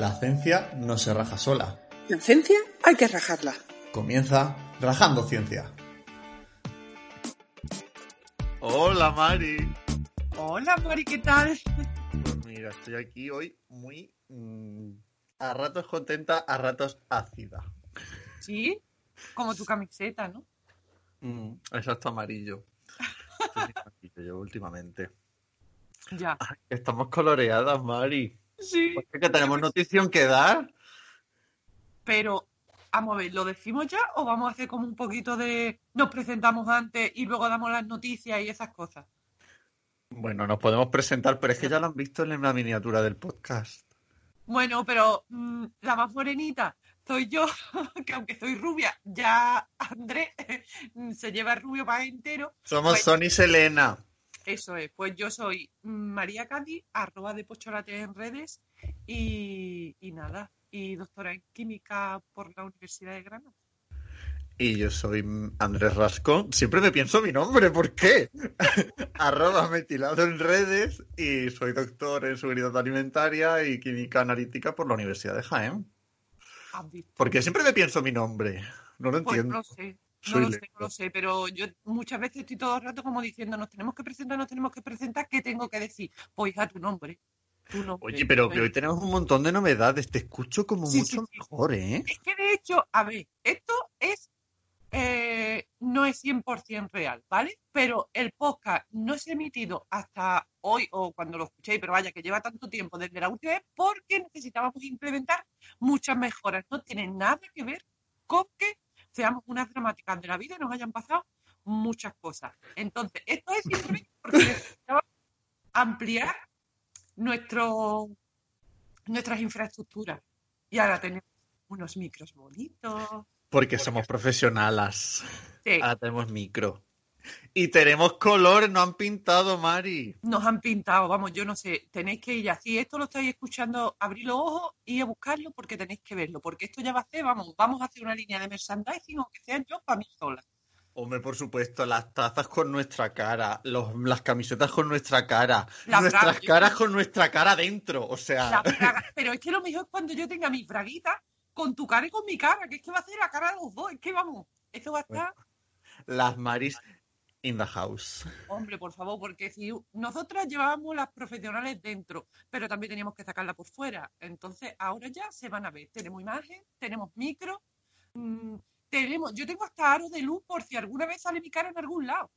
La ciencia no se raja sola. La ciencia hay que rajarla. Comienza Rajando Ciencia. Hola Mari. Hola Mari, ¿qué tal? Pues mira, estoy aquí hoy muy mm, a ratos contenta, a ratos ácida. Sí, como tu camiseta, ¿no? Mm, exacto, amarillo. Yo últimamente. Ya. Ay, estamos coloreadas, Mari. Sí. ¿Por qué que tenemos notición que dar? Pero, vamos a ver, ¿lo decimos ya o vamos a hacer como un poquito de nos presentamos antes y luego damos las noticias y esas cosas? Bueno, nos podemos presentar, pero es que ya lo han visto en la miniatura del podcast. Bueno, pero mm, la más morenita soy yo, que aunque soy rubia, ya Andrés se lleva el rubio para entero. Somos Pues- Sony Selena. Eso es, pues yo soy María Cádiz, arroba de Pocholate en redes y, y nada, y doctora en química por la Universidad de Granada. Y yo soy Andrés Rascón. Siempre me pienso mi nombre, ¿por qué? Arroba metilado en redes y soy doctor en seguridad alimentaria y química analítica por la Universidad de Jaén. ¿Has visto? Porque siempre me pienso mi nombre. No lo Pues entiendo. no lo sé, no lo sé, no lo sé, pero yo muchas veces estoy todo el rato como diciendo, nos tenemos que presentar, nos tenemos que presentar, ¿qué tengo que decir? Pues hija, tu nombre. Tu nombre. Oye, pero que Pues- hoy tenemos un montón de novedades. Te escucho como Sí, mucho sí, sí. mejor, ¿eh? Es que de hecho, a ver, esto es eh, no es 100% real, ¿vale? Pero el podcast no es emitido hasta hoy o cuando lo escuchéis, pero vaya, que lleva tanto tiempo desde la última vez porque necesitábamos implementar muchas mejoras. No tiene nada que ver con que seamos unas dramáticas de la vida y nos hayan pasado muchas cosas. Entonces, esto es simplemente porque necesitábamos ampliar nuestro, nuestras infraestructuras. Y ahora tenemos unos micros bonitos. Porque somos profesionales. Sí, Ahora tenemos micro. Y tenemos colores, no han pintado, Mari. nos han pintado, vamos, yo no sé, tenéis que ir así, esto lo estáis escuchando, abrir los ojos y a buscarlo porque tenéis que verlo, porque esto ya va a ser, vamos, vamos a hacer una línea de merchandising, aunque sea yo para mí sola. Hombre, por supuesto, las tazas con nuestra cara, los, las camisetas con nuestra cara, La nuestras braga, yo- caras con nuestra cara dentro. O sea, Pero es que lo mejor es cuando yo tenga mis braguitas con tu cara y con mi cara, que es que va a ser la cara de los dos, es que vamos, esto va a estar, las Maris in the house. hombre, por favor, porque si nosotras llevábamos las profesionales dentro, pero también teníamos que sacarla por fuera, entonces ahora ya se van a ver, tenemos imagen, tenemos micro, mm, tenemos, yo tengo hasta aros de luz por si alguna vez sale mi cara en algún lado.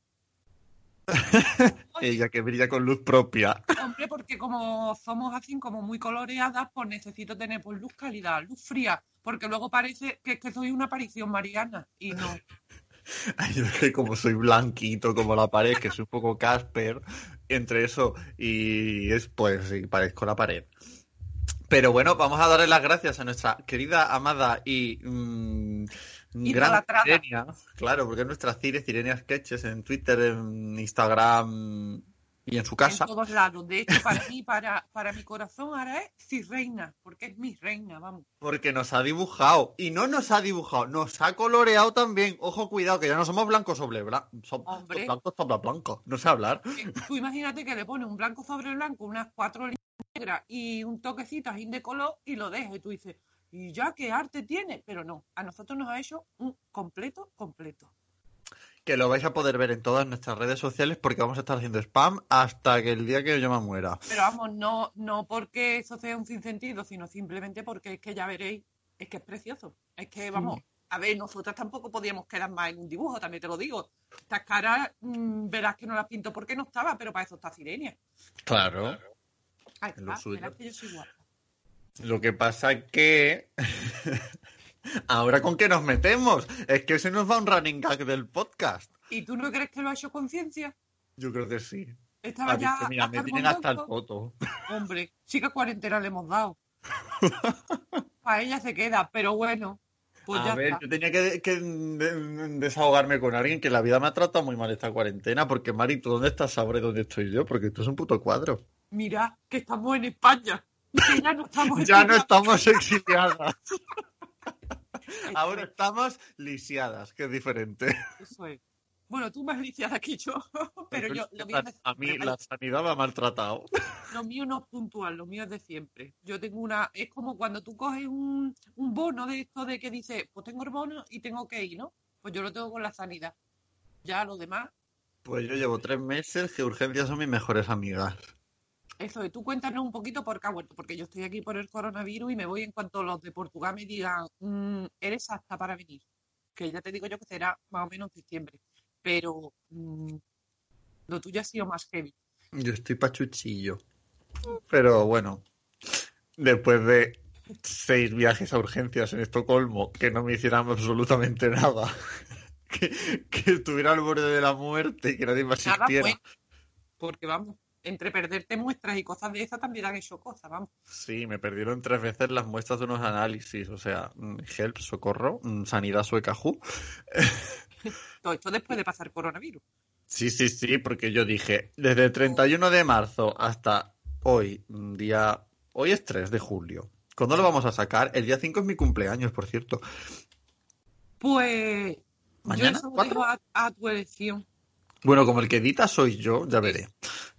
Ella que brilla con luz propia. Hombre, porque como somos así como muy coloreadas, pues necesito tener pues luz calidad, luz fría, porque luego parece que, que soy una aparición mariana y no. Ay, yo es que como soy blanquito como la pared, que soy un poco Casper, entre eso y es pues sí, parezco la pared. Pero bueno, vamos a darle las gracias a nuestra querida, amada y mm, gran. Cirenia, claro, porque es nuestra Cire, Cirenia Sketches en Twitter, en Instagram y en su casa. En todos lados. De hecho, para mí, para, para mi corazón ahora es si reina, porque es mi reina, vamos. Porque nos ha dibujado. Y no nos ha dibujado, nos ha coloreado también. Ojo, cuidado, que ya no somos blancos sobre blanco. Hombre. blancos sobre blanco. No sé hablar. Que Tú imagínate que le pones un blanco sobre blanco, unas cuatro líneas negras y un toquecito así de color y lo dejas y tú dices, ¿y ya qué arte tiene? Pero no, a nosotros nos ha hecho un completo, completo. Que lo vais a poder ver en todas nuestras redes sociales porque vamos a estar haciendo spam hasta que el día que yo me muera. Pero vamos, no, no porque eso sea un sinsentido, sino simplemente porque es que ya veréis, es que es precioso. Es que, vamos, a ver, nosotras tampoco podíamos quedar más en un dibujo, también te lo digo. Estas caras, mm, verás que no las pinto porque no estaba, pero para eso está Sirenia. Claro. Ahí Es lo está, suyo. verás que yo soy guapa. Lo que pasa es que. Ahora con qué nos metemos. Es que se nos va un running gag del podcast. ¿Y tú no crees que lo ha hecho conciencia? Yo creo que sí. Estaba Ha ya. dicho, mira, me tienen hasta el foto. Hombre, sí que cuarentena le hemos dado. Para ella se queda, pero bueno, pues a ya ver, está. yo tenía que, que de- desahogarme con alguien que la vida me ha tratado muy mal esta cuarentena. Porque, Mari, ¿tú dónde estás y dónde estoy yo? Porque esto es un puto cuadro. Mira, que estamos en España. Que ya no estamos Ya no estamos exiliadas. Ahora estamos lisiadas, que es diferente. Eso es. Bueno, tú más lisiada que yo, pero yo lo mío, es a mí la sanidad me ha maltratado. lo mío no es puntual, lo mío es de siempre. Yo tengo una, es como cuando tú coges un, un bono de esto de que dice, pues tengo el bono y tengo que ir, ¿no? Pues yo lo tengo con la sanidad. Ya lo demás, Pues yo llevo tres meses que urgencias son mis mejores amigas. Eso de tú cuéntanos un poquito por qué ha vuelto, porque yo estoy aquí por el coronavirus y me voy en cuanto los de Portugal me digan, "Mm, eres apta para venir. Que ya te digo yo que será más o menos en diciembre. Pero mm, lo tuyo ha sido más heavy. Yo estoy pachuchillo. Pero bueno, después de seis viajes a urgencias en Estocolmo que no me hicieran absolutamente nada, que, que estuviera al borde de la muerte y que nadie me Nada asistiera. pues, porque vamos, entre perderte muestras y cosas de esas también han hecho cosas, vamos. Sí, me perdieron tres veces las muestras de unos análisis, o sea, mm, help, socorro, mm, sanidad sueca, ju. Todo esto después de pasar coronavirus. Sí, sí, sí, porque yo dije, desde el 31 de marzo hasta hoy, mm, día... Hoy es 3 de julio. ¿Cuándo lo vamos a sacar? El día 5 es mi cumpleaños, por cierto. Pues ¿Mañana? yo eso lo ¿Cuatro? dejo a, a tu elección, Bueno, como el que edita soy yo, ya veré.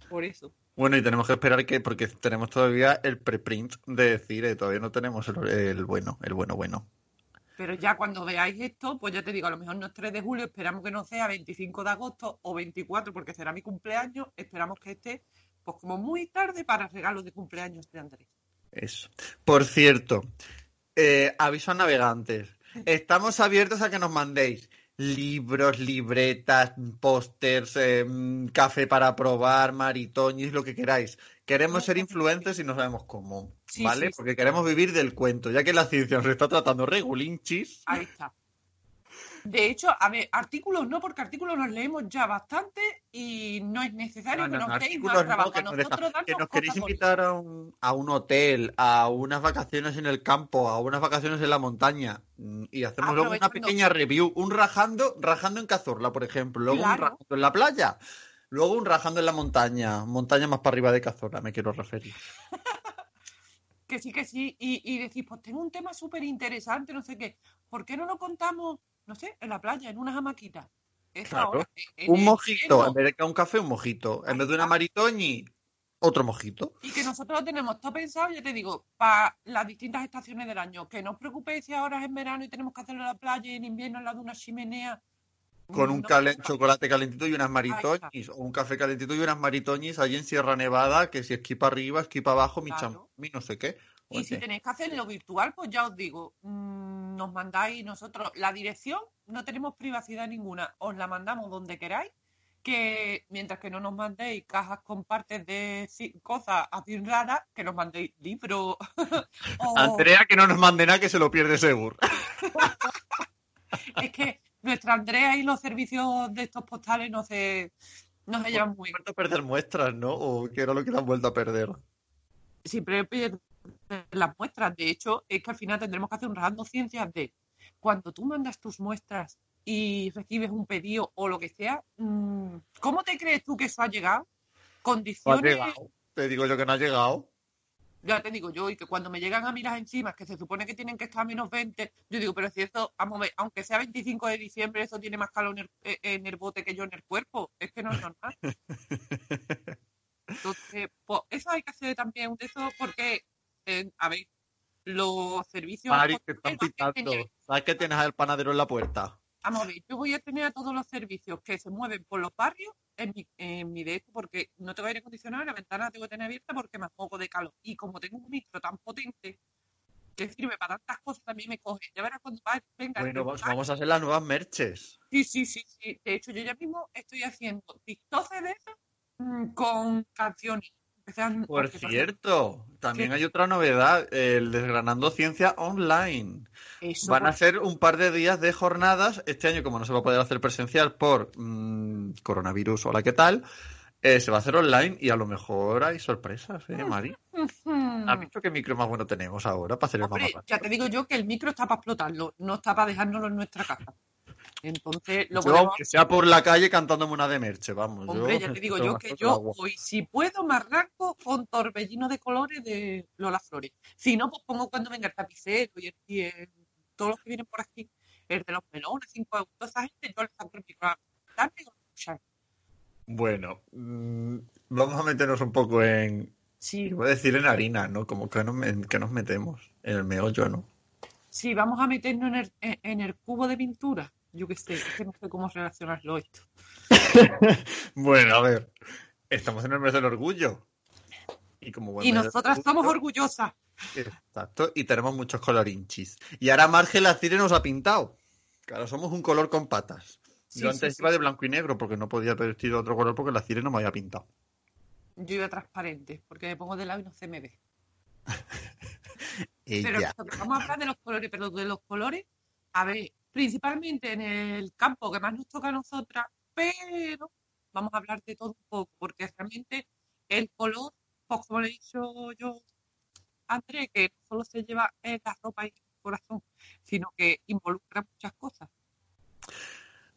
Por eso. Bueno, y tenemos que esperar que, porque tenemos todavía el preprint de decir, eh, todavía no tenemos el, el bueno, el bueno, bueno. Pero ya cuando veáis esto, pues ya te digo, a lo mejor no es 3 de julio, esperamos que no sea 25 de agosto o 24, porque será mi cumpleaños. Esperamos que esté, pues como muy tarde para regalos de cumpleaños de Andrés. Eso. Por cierto, eh, aviso a navegantes. Estamos abiertos a que nos mandéis libros, libretas, pósters, eh, café para probar, maritoñis, lo que queráis. Queremos ser influencers y no sabemos cómo, Sí, ¿vale? sí. Porque queremos vivir del cuento, ya que la ciencia nos está tratando regulinchis. Ahí está. De hecho, a ver, artículos no, porque artículos los leemos ya bastante y no es necesario No, que no, nos no, deis más trabajo. que nos nosotros deja- que nos queréis invitar a un, a un hotel, a unas vacaciones en el campo, a unas vacaciones en la montaña mm, y hacemos luego una pequeña review, un rajando, rajando en Cazorla, por ejemplo, luego un rajando en la playa, luego un rajando en la montaña, montaña más para arriba de Cazorla, me quiero referir. que sí, que sí, y, y decís, pues tengo un tema súper interesante, no sé qué, ¿por qué no lo contamos, no sé, en la playa, en unas hamaquitas? Eso Claro. ahora, en Un mojito, en vez de que un café, un mojito, en vez de una está. maritoñi, otro mojito. Y que nosotros lo tenemos todo pensado, ya te digo, para las distintas estaciones del año. Que no os preocupéis si ahora es en verano y tenemos que hacerlo en la playa y en invierno al lado de una chimenea. Con un No, calen- no, chocolate calentito y unas maritoñis, o un café calentito y unas maritoñis allí en Sierra Nevada, que si esquí para arriba, esquí para abajo, mi Claro. mi no sé qué. Y si tenéis que hacerlo virtual, pues ya os digo, mm, nos mandáis nosotros la dirección, no tenemos privacidad ninguna, os la mandamos donde queráis, que mientras que no nos mandéis cajas con partes de cosas así raras, que nos mandéis libros o Andrea que no nos mande nada que se lo pierde seguro. es que nuestra Andrea y los servicios de estos postales no se, no se llevan muy bien. vuelto a perder muestras, ¿no? O que era lo que le han vuelto a perder. siempre pierden las muestras. De hecho, es que al final tendremos que hacer un rajando ciencias de cuando tú mandas tus muestras y recibes un pedido o lo que sea, mm, ¿cómo te crees tú que eso ha llegado? No ha Condiciones, llegado. Te digo yo que no ha llegado. ya te digo yo, y que cuando me llegan a mí las enzimas, que se supone que tienen que estar a menos 20, yo digo, pero si eso, vamos aunque sea 25 de diciembre, eso tiene más calor en el, eh, en el bote que yo en el cuerpo, es que no es normal. Entonces, pues eso hay que hacer también de eso porque, eh, a ver, los servicios... Mari, te están pitando. ¿Sabes que tienes al panadero en la puerta? Vamos a ver, yo voy a tener a todos los servicios que se mueven por los barrios en mi, en mi de esto porque no tengo aire acondicionado y la ventana la tengo que tener abierta porque me moco de calor. Y como tengo un micro tan potente que sirve para tantas cosas, también me coge. Ya verás cuando va- venga. Bueno, reportaje. vamos a hacer las nuevas merches. Sí, sí, sí, sí. De hecho, yo ya mismo estoy haciendo TikTok de eso con canciones. Sean- Por cierto, también hay otra novedad, el Desgranando Ciencia Online. Eso, Van a ser un par de días de jornadas. Este año, como no se va a poder hacer presencial por mm, coronavirus o la que tal, Eh, se va a hacer online y a lo mejor hay sorpresas, ¿eh, Mari? ¿Has visto qué micro más bueno tenemos ahora para hacer el Hombre, ya te digo yo que el micro está para explotarlo, no está para dejárnoslo en nuestra casa. Entonces, lo Yo, podemos... aunque sea por la calle cantándome una de merche, vamos. Hombre, yo ya te digo yo que yo hoy, si puedo, me arranco con torbellino de colores de Lola Flores. Si no, pues pongo cuando venga el tapicero y, el- y el- todos los que vienen por aquí, el de los melones, cinco euros, toda esa gente, yo les saco el escuchar. Bueno, mm, vamos a meternos un poco en. Sí, Iba a decir en harina, ¿no? Como que nos, en que nos metemos. En el meollo, ¿no? sí, vamos a meternos en el, en el cubo de pintura. Yo qué sé, es que no sé cómo relacionarlo esto. Bueno, a ver. Estamos en el mes del orgullo. Y como buen Y nosotras somos orgullo- orgullosas. Exacto, y tenemos muchos colorinchis. Y ahora Marge la Cire nos ha pintado. Ahora somos un color con patas. Sí, Yo antes sí. iba de blanco y negro porque no podía vestir de otro color porque la Cire no me había pintado. Yo iba transparente, porque me pongo de lado y no se me ve. Pero vamos a hablar de los colores, pero de los colores, a ver, principalmente en el campo que más nos toca a nosotras, pero vamos a hablar de todo un poco, porque realmente el color, pues como le he dicho yo André, que no solo se lleva en la ropa y en el corazón, sino que involucra muchas cosas.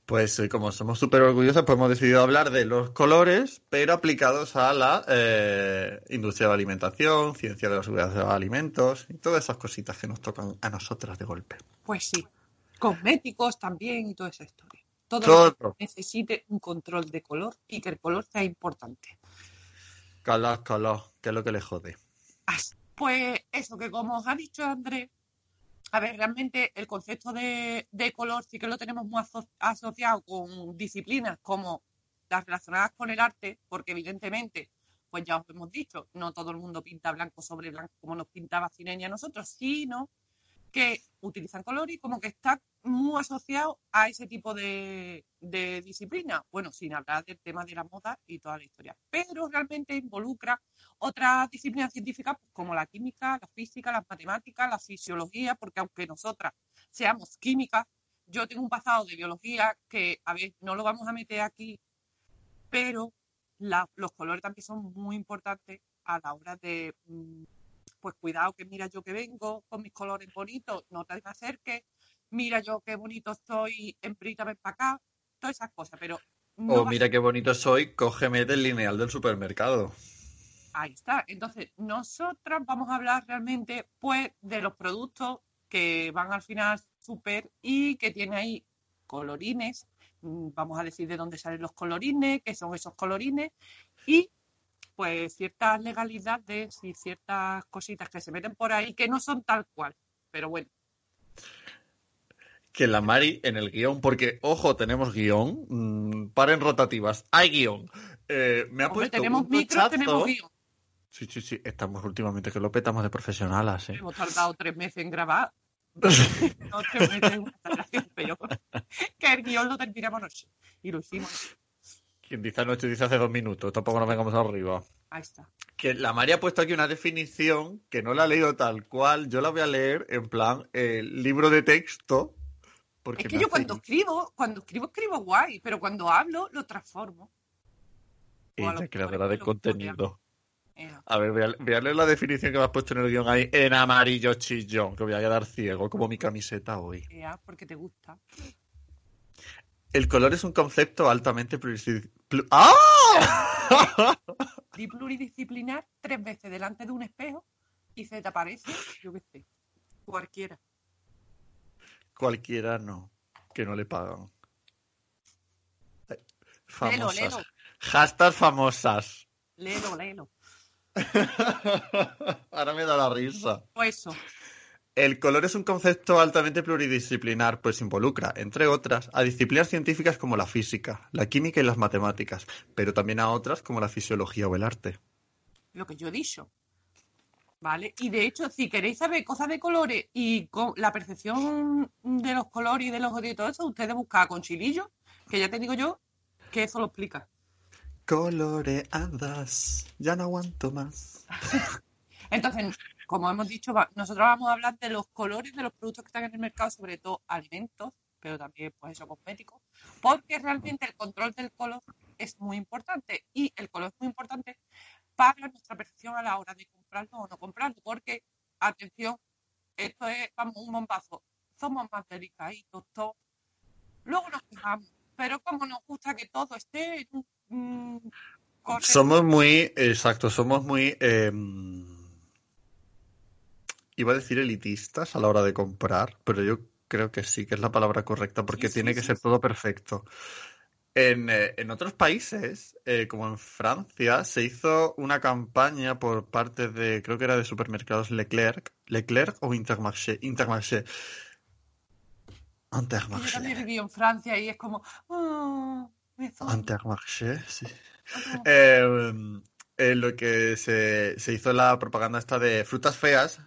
Pues eh, como somos súper orgullosos, pues hemos decidido hablar de los colores, pero aplicados a la eh, industria de la alimentación, ciencia de la seguridad de los alimentos y todas esas cositas que nos tocan a nosotras de golpe. Pues sí, cosméticos también y toda esa historia. Todo, lo Todo. que necesite un control de color y que el color sea importante. Color, color, que es lo que le jode. Así. Pues eso, que como os ha dicho Andrés, a ver, realmente el concepto de, de color sí que lo tenemos muy aso- asociado con disciplinas como las relacionadas con el arte, porque evidentemente, pues ya os hemos dicho, no todo el mundo pinta blanco sobre blanco como nos pintaba Cinenia a nosotros, sino que utilizan color y como que está muy asociado a ese tipo de, de disciplina. Bueno, sin hablar del tema de la moda y toda la historia. Pero realmente involucra otras disciplinas científicas pues, como la química, la física, las matemáticas, la fisiología, porque aunque nosotras seamos químicas, yo tengo un pasado de biología que, a ver, no lo vamos a meter aquí, pero los colores también son muy importantes a la hora de, mm, pues cuidado que mira yo que vengo con mis colores bonitos, no te acerques, mira yo qué bonito estoy, emprítame para acá, todas esas cosas, pero no Oh, a mira qué bonito soy, cógeme del lineal del supermercado. Ahí está. Entonces, nosotras vamos a hablar realmente, pues, de los productos que van al final súper y que tiene ahí colorines. Mm, Vamos a decir de dónde salen los colorines, qué son esos colorines y, pues, ciertas legalidades y ciertas cositas que se meten por ahí que no son tal cual. Pero bueno, Que la Mari en el guion, porque, ojo, tenemos guion, mm, paren rotativas, hay guion. Eh, me ha hombre, puesto tenemos un tochazo. tenemos guion. Sí, sí, sí, estamos últimamente que lo petamos de profesionalas, ¿eh? Hemos tardado tres meses en grabar. No, tres meses en grabación, pero que el guion lo terminamos. Y lo hicimos. Quien dice anoche dice hace dos minutos, tampoco nos vengamos arriba. Ahí está. Que la Mari ha puesto aquí una definición que no la he leído tal cual, yo la voy a leer en plan eh, libro de texto. Porque Es que yo hace cuando escribo, cuando escribo, escribo guay, pero cuando hablo, lo transformo. Ella, creadora de contenido. A ver, voy a, voy a leer la definición que me has puesto en el guion ahí en amarillo chillón, que voy a quedar ciego, como mi camiseta hoy. ah, porque te gusta. El color es un concepto altamente plurici- plu- ¡Ah! Di pluridisciplinar tres veces delante de un espejo y se te aparece, yo qué sé, cualquiera. Cualquiera no, que no le pagan. Famosas. Léelo, léelo, Hashtag famosas. léelo, léelo. Ahora me da la risa. Pues eso, El color es un concepto altamente pluridisciplinar, pues involucra, entre otras, a disciplinas científicas como la física, la química y las matemáticas, pero también a otras como la fisiología o el arte. lo que yo he dicho. ¿Vale? Y de hecho, si queréis saber cosas de colores y con la percepción de los colores y de los y todo eso, ustedes buscan a Conchilillo, que ya te digo yo que eso lo explica. Coloreadas, ya no aguanto más. Entonces, como hemos dicho, nosotros vamos a hablar de los colores de los productos que están en el mercado, sobre todo alimentos, pero también, pues eso, cosméticos, porque realmente el control del color es muy importante y el color es muy importante para nuestra percepción a la hora de comprarlo o no comprarlo, porque, atención, esto es, vamos, un bombazo, somos más delicaditos todos, luego nos quejamos, pero como nos gusta que todo esté mm, correcto, Somos muy, exacto, somos muy, eh, iba a decir elitistas a la hora de comprar, pero yo creo que sí, que es la palabra correcta, porque Sí, sí, tiene que sí, ser todo perfecto. En, eh, en otros países, eh, como en Francia, se hizo una campaña por parte de, creo que era de supermercados Leclerc, Leclerc o Intermarché, Intermarché. que yo también Intermarché. viví en Francia y es como, ah, Intermarché, sí. Eh, eh, lo que se, se hizo la propaganda esta de frutas feas,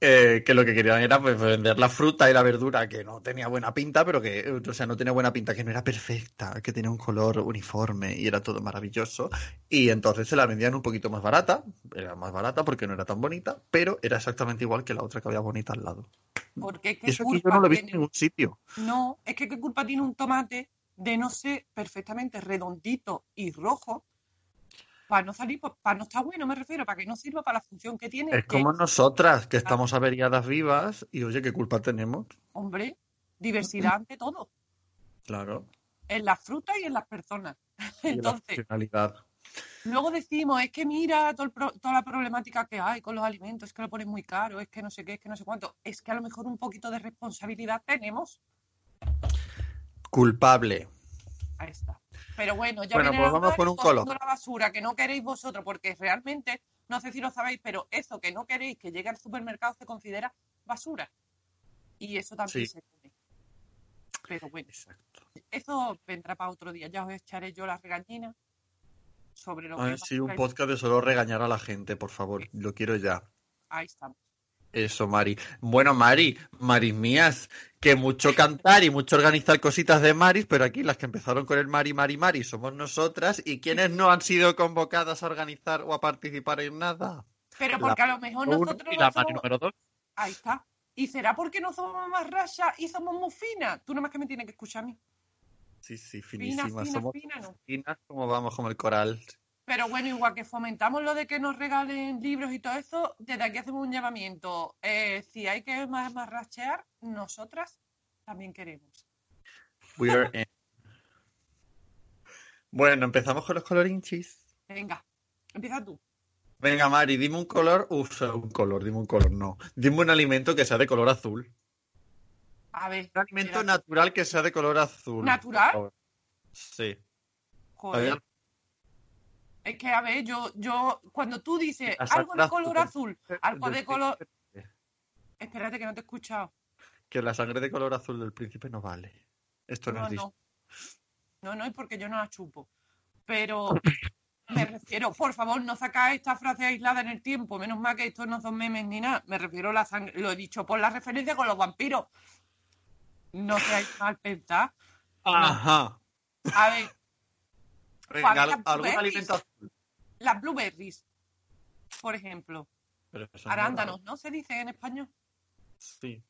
eh, que lo que querían era pues, vender la fruta y la verdura que no tenía buena pinta, pero que, o sea, no tenía buena pinta, que no era perfecta, que tenía un color uniforme y era todo maravilloso. Y entonces se la vendían un poquito más barata, era más barata porque no era tan bonita, pero era exactamente igual que la otra que había bonita al lado. Porque qué eso aquí yo culpa no lo he visto en ningún sitio. No, es que qué culpa tiene un tomate de no ser perfectamente redondito y rojo para no salir, para no estar bueno, me refiero, para que no sirva para la función que tiene. Es que, como nosotras, que estamos averiadas vivas y oye, ¿qué culpa tenemos? hombre, diversidad ante todo, Claro. en las frutas y en las personas. Y la Entonces, luego decimos, es que mira todo el pro- toda la problemática que hay con los alimentos, es que lo ponen muy caro, es que no sé qué, es que no sé cuánto. Es que a lo mejor un poquito de responsabilidad tenemos. Culpable. Ahí está. Pero bueno, ya Bueno, pues vamos con un color. la basura que no queréis vosotros, porque realmente, no sé si lo sabéis, pero eso que no queréis que llegue al supermercado se considera basura. Y eso también Sí. se come. Pero bueno, Exacto. eso vendrá para otro día. Ya os echaré yo las regañinas sobre lo que Ay, es sí, un podcast de solo regañar a la gente, por favor. Lo quiero ya. Ahí estamos. Eso, Mari. Bueno, Mari, Maris mías, que mucho cantar y mucho organizar cositas de Maris, pero aquí las que empezaron con el Mari, Mari, Mari somos nosotras y quienes no han sido convocadas a organizar o a participar en nada. Pero La porque a lo mejor nosotros y no la Mari número dos. Ahí está. ¿Y será porque no somos más rayas y somos muy finas? Tú nomás que me tienes que escuchar a mí. Sí, sí, finísimas. fina, Somos no. finas como vamos, como el coral. Pero bueno, igual que fomentamos lo de que nos regalen libros y todo eso, desde aquí hacemos un llamamiento. Eh, si hay que más, más rachear, nosotras también queremos. We are in. Bueno, empezamos con los colorinchis. Venga, empieza tú. Venga, Mari, dime un color. Uf, un color, dime un color, no. Dime un alimento que sea de color azul. A ver. Un alimento natural que sea de color azul. ¿Natural? Sí. Joder, es que a ver, yo, yo, cuando tú dices algo de color azul. algo de color. Espérate que no te he escuchado. Que la sangre de color azul del príncipe no vale. Esto no, No, es no. No, no, es porque yo no la chupo. Pero me refiero, por favor, no sacáis esta frase aislada en el tiempo. Menos mal que estos no son memes ni nada. Me refiero a la sangre. Lo he dicho por la referencia con los vampiros. No seáis mal pensar. Ajá. A ver, Venga, Había al- algún blueberries. alimento azul. Las blueberries, por ejemplo. Pero Arándanos. ¿no se dice en español? Sí.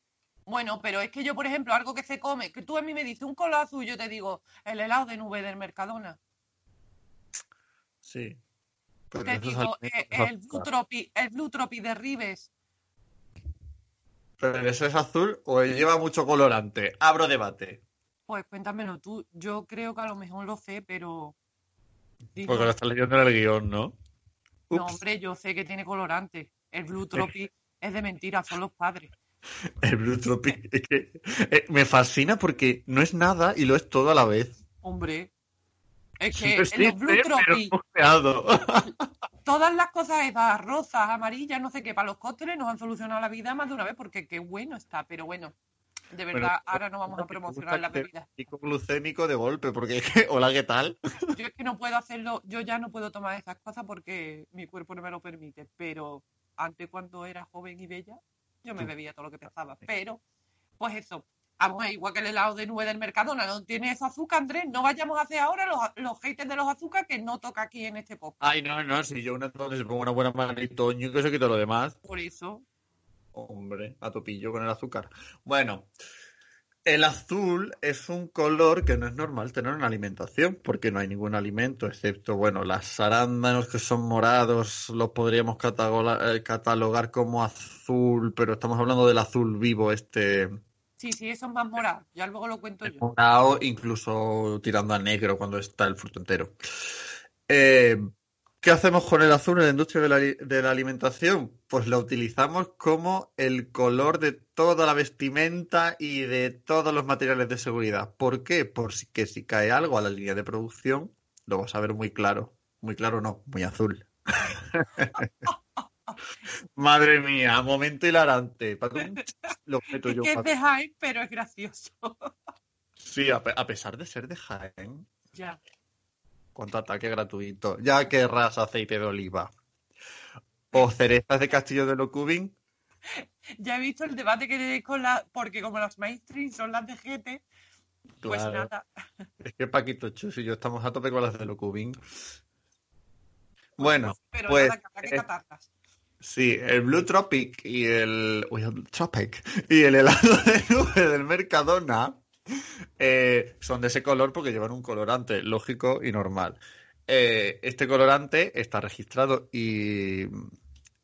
Bueno, pero es que yo, por ejemplo, algo que se come, que tú a mí me dices un color azul, yo te digo el helado de nube del Mercadona. Sí. Pero Te digo alimentos eh, el. Blue Tropi, el Blue Tropi de Ribes. Pero eso es azul o lleva mucho colorante. Abro debate. Pues cuéntamelo tú. Yo creo que a lo mejor lo sé, pero. Digo, Porque lo estás leyendo en el guion, ¿no? no, Ups. hombre, yo sé que tiene colorante. El Blue Tropi es de mentira, son los padres. El Blue Tropic. Es que eh, me fascina porque no es nada y lo es todo a la vez. Hombre. Es que pues en los Blue pero Tropi, buceado. todas las cosas esas rosas, amarillas, no sé qué, para los cócteles nos han solucionado la vida más de una vez porque qué bueno está. Pero bueno, de Bueno, verdad, ahora no vamos a promocionar la bebida. Pico glucémico de golpe, porque es que, hola, ¿qué tal? Yo es que no puedo hacerlo, yo ya no puedo tomar esas cosas porque mi cuerpo no me lo permite, pero antes cuando era joven y bella, yo me bebía todo lo que pensaba. Pero, pues eso, vamos, es igual que el helado de nube del Mercadona, no tiene eso azúcar, Andrés, no vayamos a hacer ahora los, los haters de los azúcar que no toca aquí en este podcast. Ay, no, no, si yo una entonces pongo una buena manito, yo que se quito lo demás. Por eso, Hombre, a topillo con el azúcar. Bueno, El azul es un color que no es normal tener en alimentación, porque no hay ningún alimento, excepto, bueno, las arándanos que son morados, los podríamos catalogar, eh, catalogar como azul, pero estamos hablando del azul vivo, este Sí, sí, son más morados. Ya luego lo cuento yo. morado, incluso tirando a negro cuando está el fruto entero. Eh, ¿Qué hacemos con el azul en la industria de la, de la alimentación? Pues lo utilizamos como el color de toda la vestimenta y de todos los materiales de seguridad. ¿Por qué? Porque si cae algo a la línea de producción, lo vas a ver muy claro. Muy claro no, muy azul. Madre mía, momento hilarante. Patum, Lo meto Es que es de Jaén, pero es gracioso. Sí, a, a pesar de ser de Jaén, ya. Cuánto ataque gratuito. Ya querrás aceite de oliva. O cerezas de Castillo de Locubín. Ya he visto el debate que tenéis con la. Porque como las mainstream son las de GT, pues Claro. nada. Es que Paquito Chus y yo estamos a tope con las de Locubín. Bueno, Pero pues, nada, que eh, catarlas. sí, el Blue Tropic y el, uy, el Tropic y el helado de nube del Mercadona eh, son de ese color porque llevan un colorante lógico y normal. Eh, este colorante está registrado y,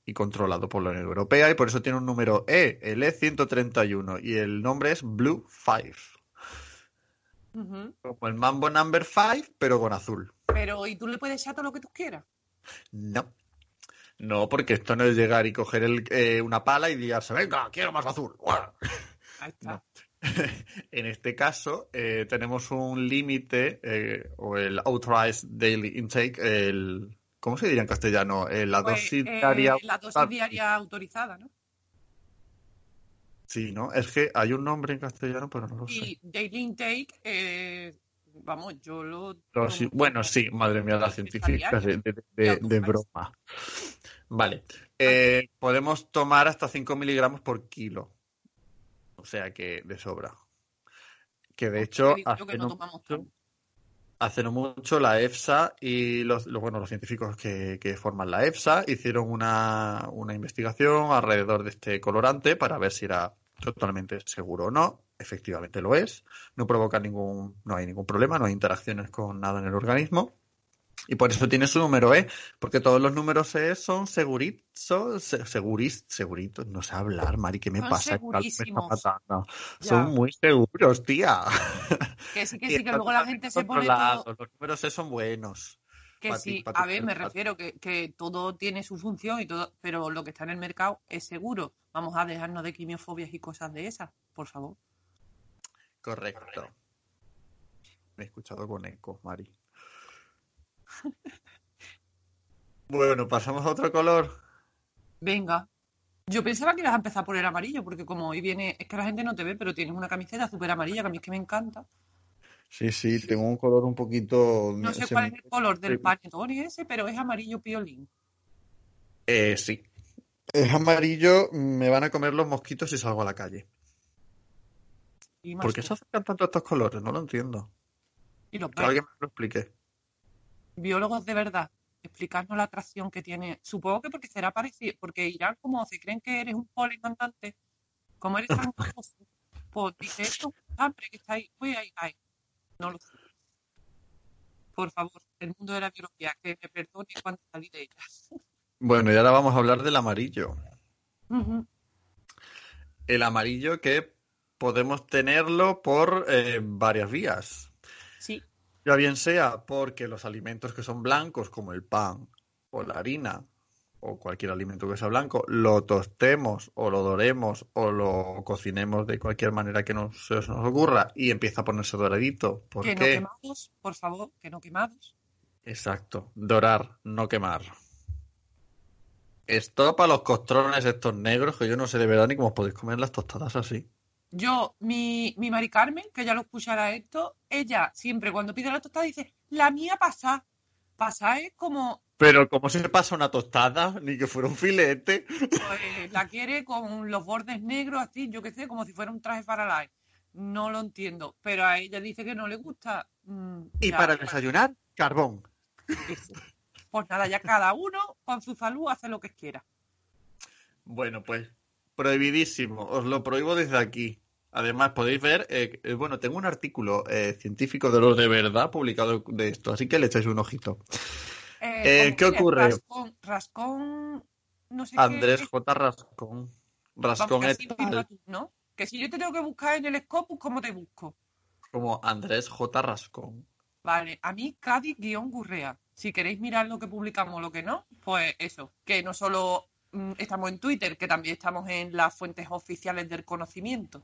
y controlado por la Unión Europea y por eso tiene un número E, el E131, y el nombre es Blue 5. Ujú. Como el Mambo Number 5, pero con azul. Pero, ¿y tú le puedes echar todo lo que tú quieras? No. No, porque esto no es llegar y coger el, eh, una pala y liarse, venga, quiero más azul. Ahí está. No. En este caso, eh, tenemos un límite, eh, o el Authorized Daily Intake, el, ¿cómo se diría en castellano? Eh, la Pues, dosis diaria. la dosis diaria autorizada, ¿no? Sí, ¿no? Es que hay un nombre en castellano, pero no lo sé. Y daily intake, vamos, yo lo. Bueno, sí, madre mía, las Dosis científicas de, de- de- Ya, de broma. Vale. Podemos tomar hasta 5 miligramos por kilo. O sea que de sobra. Que de hecho, hace que no mucho- hace no mucho la EFSA y los, los- bueno, los científicos que, que forman la EFSA hicieron una, una investigación alrededor de este colorante para ver si era totalmente seguro o no. Efectivamente lo es. No provoca ningún, no hay ningún problema, no hay interacciones con nada en el organismo. Y por eso tiene su número E, porque todos los números E son seguritos, se- seguris, seguritos, no sé hablar, Mari, ¿qué me Son pasa? Me está. Ya. Son muy seguros, tía. Que sí, que sí, que luego la gente se pone todo. Los números E son buenos. Que sí, a ver, me refiero que, que todo tiene su función y todo, pero lo que está en el mercado es seguro. Vamos a dejarnos de quimiofobias y cosas de esas, por favor. Correcto. Me he escuchado con eco, Mari. Bueno, pasamos a otro color. Venga. Yo pensaba que ibas a empezar por el amarillo, porque como hoy viene, es que la gente no te ve, pero tienes una camiseta súper amarilla, que a mí es que me encanta. Sí, sí, tengo un color un poquito. No sé cuál es el color del panetone ese, pero es amarillo piolín. Eh, sí. Es amarillo, me van a comer los mosquitos si salgo a la calle. ¿Por qué se acercan tanto estos colores? No lo entiendo. Y los Que alguien me lo explique. Biólogos de verdad, explicarnos la atracción que tiene. Supongo que porque será parecido, porque irán como si creen que eres un polen cantante, como eres tan famoso, pues dice esto, hambre que está ahí, pues ahí, ahí. No lo sé. Por favor, el mundo de la biología, que me perdone cuando salí de ella. Bueno, y ahora vamos a hablar del amarillo. El amarillo que podemos tenerlo por eh, varias vías. Ya bien sea porque los alimentos que son blancos, como el pan o la harina, o cualquier alimento que sea blanco, lo tostemos o lo doremos o lo cocinemos de cualquier manera que nos, se nos ocurra y empieza a ponerse doradito. ¿Por que no quemados, por favor, que no quemados. Exacto. Dorar, no quemar. Esto para los costrones estos negros, que yo no sé de verdad ni cómo os podéis comer las tostadas así. Yo, mi, mi Mari Carmen, que ya lo escuchará esto, ella siempre cuando pide la tostada dice, la mía pasa. Pasa es como, Pero ¿cómo se pasa una tostada? Ni que fuera un filete. pues, la quiere con los bordes negros, así, yo qué sé, como si fuera un traje para la No lo entiendo, pero a ella dice que no le gusta. mm, Y ya, para desayunar, carbón. eso. Pues nada, ya cada uno con su salud hace lo que quiera. Bueno, pues prohibidísimo. Os lo prohíbo desde aquí. Además, podéis ver, eh, eh, bueno, tengo un artículo eh, científico de los de verdad publicado de esto, así que le echáis un ojito. Eh, ¿cómo ¿qué ocurre? Rascón, rascón, no sé Andrés qué. J. Rascón. Vamos, Rascón que así ¿no? Que si yo te tengo que buscar en el Scopus, ¿cómo te busco? como Andrés J. Rascón. Vale, a mí Cádiz-Gurrea. Si queréis mirar lo que publicamos o lo que no, pues eso, que no solo mm, estamos en Twitter, que también estamos en las fuentes oficiales del conocimiento.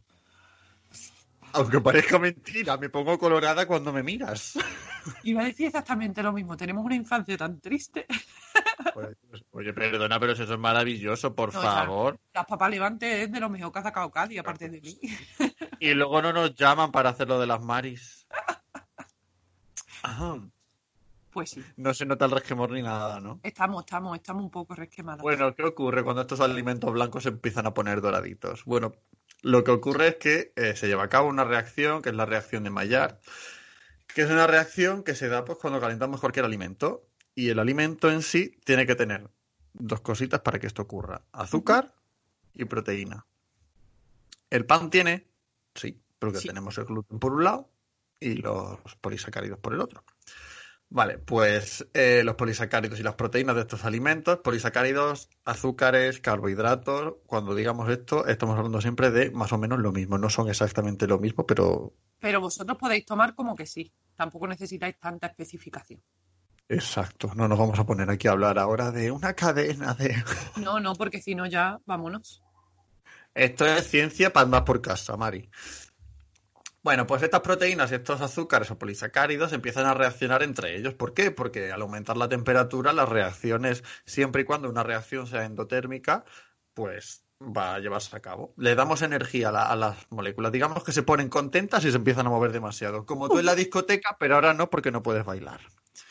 Aunque parezca mentira, me pongo colorada cuando me miras. Iba a decir exactamente lo mismo, tenemos una infancia tan triste. Pues, oye, perdona, pero eso es maravilloso, por No, favor. Las papas Levante es de lo mejor que ha sacado Cádiz, aparte de mí. Y luego no nos llaman para hacer lo de las maris. Ajá. Pues sí, No se nota el resquemor ni nada, ¿no? estamos, estamos, estamos un poco resquemadas. Bueno, ¿qué ocurre cuando estos alimentos blancos se empiezan a poner doraditos? Bueno, lo que ocurre es que eh, se lleva a cabo una reacción, que es la reacción de Maillard, que es una reacción que se da pues, cuando calentamos cualquier alimento. Y el alimento en sí tiene que tener dos cositas para que esto ocurra: azúcar y proteína. El pan tiene, sí, porque Sí. tenemos el gluten por un lado y los polisacáridos por el otro. Vale, pues eh, los polisacáridos y las proteínas de estos alimentos, polisacáridos, azúcares, carbohidratos, cuando digamos esto, estamos hablando siempre de más o menos lo mismo. No son exactamente lo mismo, pero Pero vosotros podéis tomar como que sí, tampoco necesitáis tanta especificación. exacto. No nos vamos a poner aquí a hablar ahora de una cadena de... No, no, porque si no ya, vámonos. Esto es ciencia para más por casa, Mari. Bueno, pues estas proteínas y estos azúcares o polisacáridos empiezan a reaccionar entre ellos. ¿Por qué? Porque al aumentar la temperatura, las reacciones, siempre y cuando una reacción sea endotérmica, pues va a llevarse a cabo. Le damos energía a, la- a las moléculas. Digamos que se ponen contentas y se empiezan a mover demasiado. Como tú en la discoteca, pero ahora no porque no puedes bailar.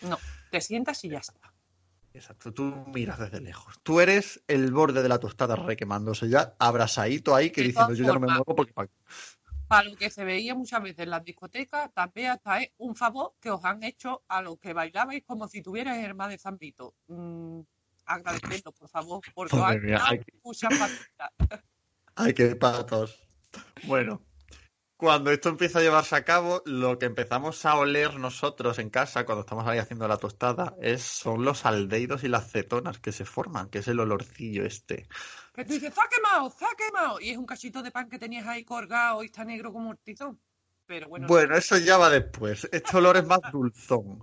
No, te sientas y ya está. Exacto, tú miras desde lejos. Tú eres el borde de la tostada requemándose ya, abrasadito ahí, que De diciendo yo ya no me muevo porque... Para lo que se veía muchas veces en las discotecas, también hasta es un favor que os han hecho a los que bailabais como si tuvierais el más de San Vito. Mm, agradecedlo, por favor, porque os han dado hay que- muchas patitas. Ay, qué patos. Bueno, cuando esto empieza a llevarse a cabo, lo que empezamos a oler nosotros en casa cuando estamos ahí haciendo la tostada es, son los aldehídos y las cetonas que se forman, que es el olorcillo este. Que tú dices, ¡se ha quemado! ¡se ha quemado! Y es un cachito de pan que tenías ahí colgado y está negro como un tizón. Pero bueno, Bueno, eso ya va después. Este olor es más dulzón.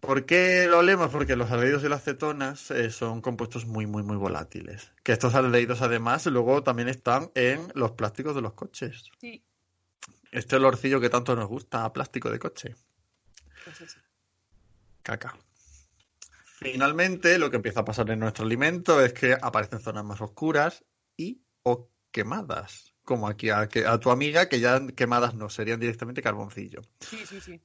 ¿Por qué lo olemos? Porque los aldehídos y las cetonas eh, son compuestos muy, muy, muy volátiles. Que estos aldehídos, además, luego también están en los plásticos de los coches. sí, Este olorcillo que tanto nos gusta a plástico de coche. pues eso. Caca. Finalmente, lo que empieza a pasar en nuestro alimento es que aparecen zonas más oscuras y o quemadas. Como aquí a, a tu amiga, que ya quemadas no, serían directamente carboncillo. Sí, sí, sí.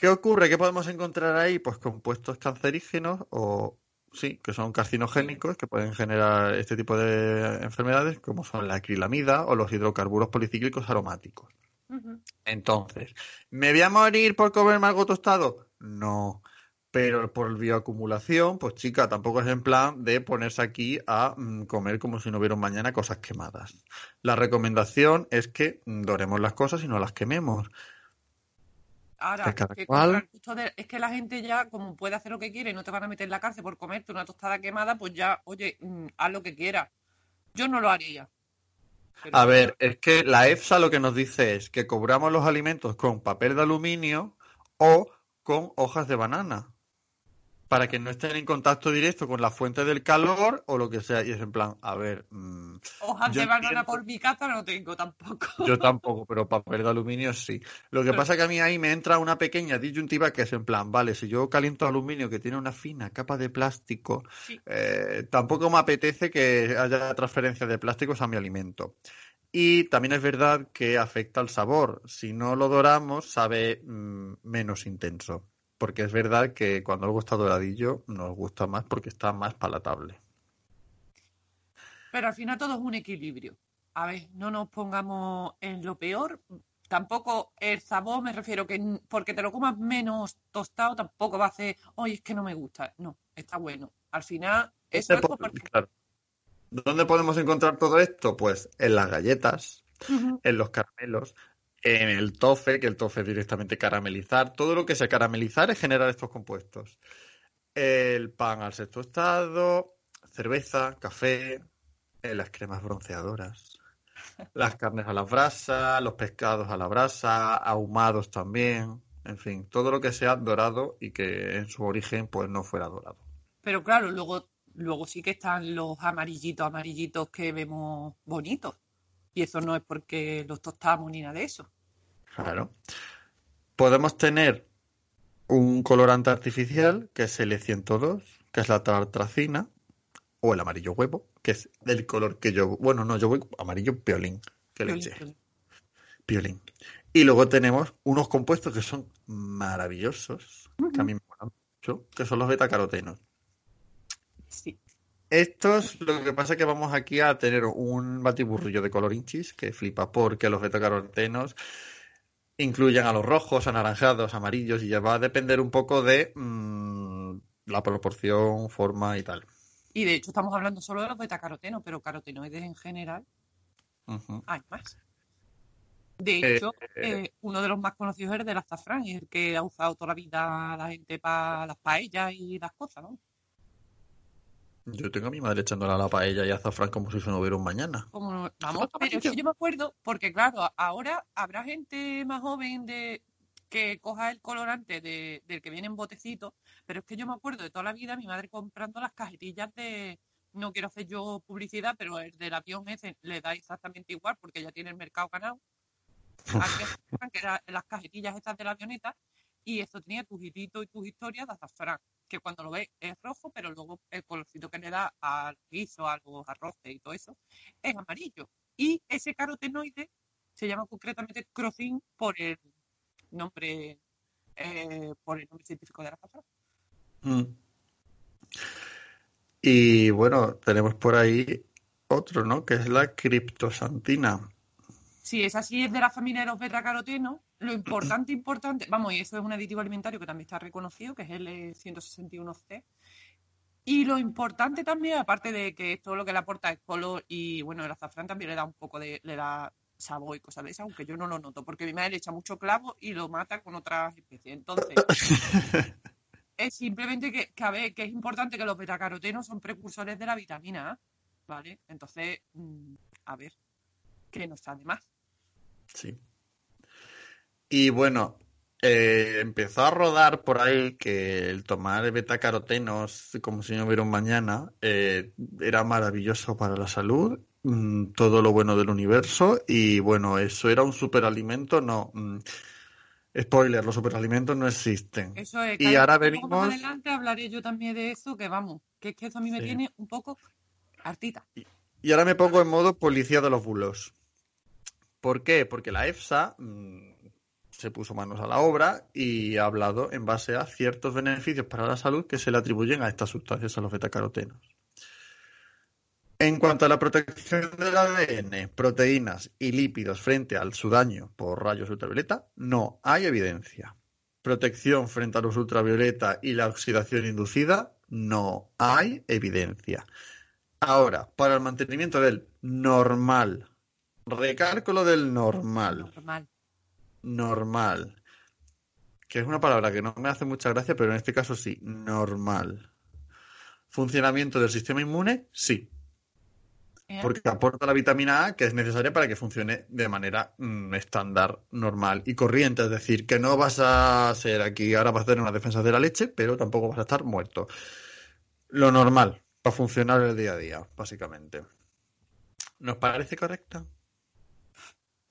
¿Qué ocurre? ¿Qué podemos encontrar ahí? Pues compuestos cancerígenos o, sí, que son carcinogénicos, que pueden generar este tipo de enfermedades, como son la acrilamida o los hidrocarburos policíclicos aromáticos. Entonces, ¿me voy a morir por comerme algo tostado? No. Pero por bioacumulación, pues chica, tampoco es en plan de ponerse aquí a mm, comer como si no hubiera mañana cosas quemadas. La recomendación es que mm, doremos las cosas y no las quememos. Ahora, que cual- de- es que la gente ya, como puede hacer lo que quiere y no te van a meter en la cárcel por comerte una tostada quemada, pues ya, oye, mm, haz lo que quieras. Yo no lo haría. Pero A ver, es que la EFSA lo que nos dice es que cobramos los alimentos con papel de aluminio o con hojas de banana. Para que no estén en contacto directo con la fuente del calor o lo que sea. Y es en plan, a ver, mm, Hojas de banana entiendo. por mi casa no tengo tampoco. Yo tampoco, pero papel de aluminio sí. Lo que Pero- pasa que a mí ahí me entra una pequeña disyuntiva que es en plan, vale, si yo caliento aluminio que tiene una fina capa de plástico, Sí. eh, tampoco me apetece que haya transferencia de plásticos a mi alimento. Y también es verdad que afecta al sabor. Si no lo doramos, sabe mm, menos intenso. Porque es verdad que cuando algo está doradillo, nos gusta más porque está más palatable. Pero al final todo es un equilibrio. A ver, no nos pongamos en lo peor. Tampoco el sabor, me refiero que porque te lo comas menos tostado, tampoco va a hacer, oye, es que no me gusta. No, está bueno. Al final, eso es ¿Dónde, como po- claro. ¿Dónde podemos encontrar todo esto? Pues en las galletas, en los caramelos, en el tofe, que el tofe es directamente caramelizar. Todo lo que sea caramelizar es generar estos compuestos. El pan al sexto estado, cerveza, café, eh, las cremas bronceadoras, las carnes a la brasa, los pescados a la brasa, ahumados también. En fin, todo lo que sea dorado y que en su origen pues no fuera dorado. Pero claro, luego, luego sí que están los amarillitos, amarillitos que vemos bonitos. Y eso no es porque los tostamos ni nada de eso. Claro. Podemos tener un colorante artificial, que es el E102, que es la tartracina, o el amarillo huevo, que es del color que yo... Bueno, no, yo voy amarillo piolín, que piolín. Y luego tenemos unos compuestos que son maravillosos, que a mí me molan mucho, que son los betacarotenos. Sí. Estos, lo que pasa es que vamos aquí a tener un batiburrillo de colorinchis que flipa porque los betacarotenos incluyen a los rojos, anaranjados, amarillos y ya va a depender un poco de mm, la proporción, forma y tal. Y de hecho estamos hablando solo de los betacarotenos, pero carotenoides en general hay más. De Eh, hecho, eh, uno de los más conocidos es el del azafrán, y el que ha usado toda la vida la gente para las paellas y las cosas, ¿no? Yo tengo a mi madre echándole a la paella y azafrán como si eso no hubiera un mañana. Como, no- vamos, pero es que amarillos. yo me acuerdo, porque claro, ahora habrá gente más joven de que coja el colorante de- del que viene en botecito, pero es que yo me acuerdo de toda la vida mi madre comprando las cajetillas de, no quiero hacer yo publicidad, pero el del avión ese le da exactamente igual porque ya tiene el mercado ganado. Que las cajetillas estas de la avioneta, y esto tenía tus hititos y tus historias de azafrán, que cuando lo ves es rojo, pero luego el colorcito que le da al guiso, a los arroces y todo eso, es amarillo. Y ese carotenoide se llama concretamente crocin por el nombre eh, por el nombre científico de la azafrán. Mm. Y bueno, tenemos por ahí otro, ¿no? Que es la criptosantina. Si es así, es de la familia de los betacarotenos. Lo importante, importante, vamos, y eso es un aditivo alimentario que también está reconocido, que es el eh, 161C. Y lo importante también, aparte de que todo lo que le aporta es color y bueno, el azafrán también le da un poco de, le da sabor y cosas de esas, aunque yo no lo noto, porque mi madre le echa mucho clavo y lo mata con otras especies. Entonces, es simplemente que, que, a ver, que es importante que los betacarotenos son precursores de la vitamina A, ¿vale? Entonces, mm, a ver, que no está de más. Sí. Y bueno, eh, empezó a rodar por ahí que el tomar betacarotenos como si no hubiera un mañana eh, era maravilloso para la salud, mm, todo lo bueno del universo y bueno, eso era un superalimento, no. mm, spoiler, los superalimentos no existen. Eso es, Y ahora poco más venimos- adelante hablaré yo también de eso, que vamos, que es que eso a mí me Sí. tiene un poco hartita. Y ahora me pongo en modo policía de los bulos. ¿Por qué? Porque la EFSA mm, se puso manos a la obra y ha hablado en base a ciertos beneficios para la salud que se le atribuyen a estas sustancias, a los betacarotenos. En cuanto a la protección del ADN, proteínas y lípidos frente al su daño por rayos ultravioleta, no hay evidencia. Protección frente a los ultravioleta y la oxidación inducida, no hay evidencia. Ahora, para el mantenimiento del normal, recalco lo del Normal. Normal, que es una palabra que no me hace mucha gracia, pero en este caso sí, normal. Funcionamiento del sistema inmune, sí, ¿Eh? porque aporta la vitamina A que es necesaria para que funcione de manera mm, estándar, normal y corriente. Es decir, que no vas a ser aquí, ahora vas a tener una defensa de la leche, pero tampoco vas a estar muerto. Lo normal, para funcionar el día a día, básicamente. ¿Nos parece correcto?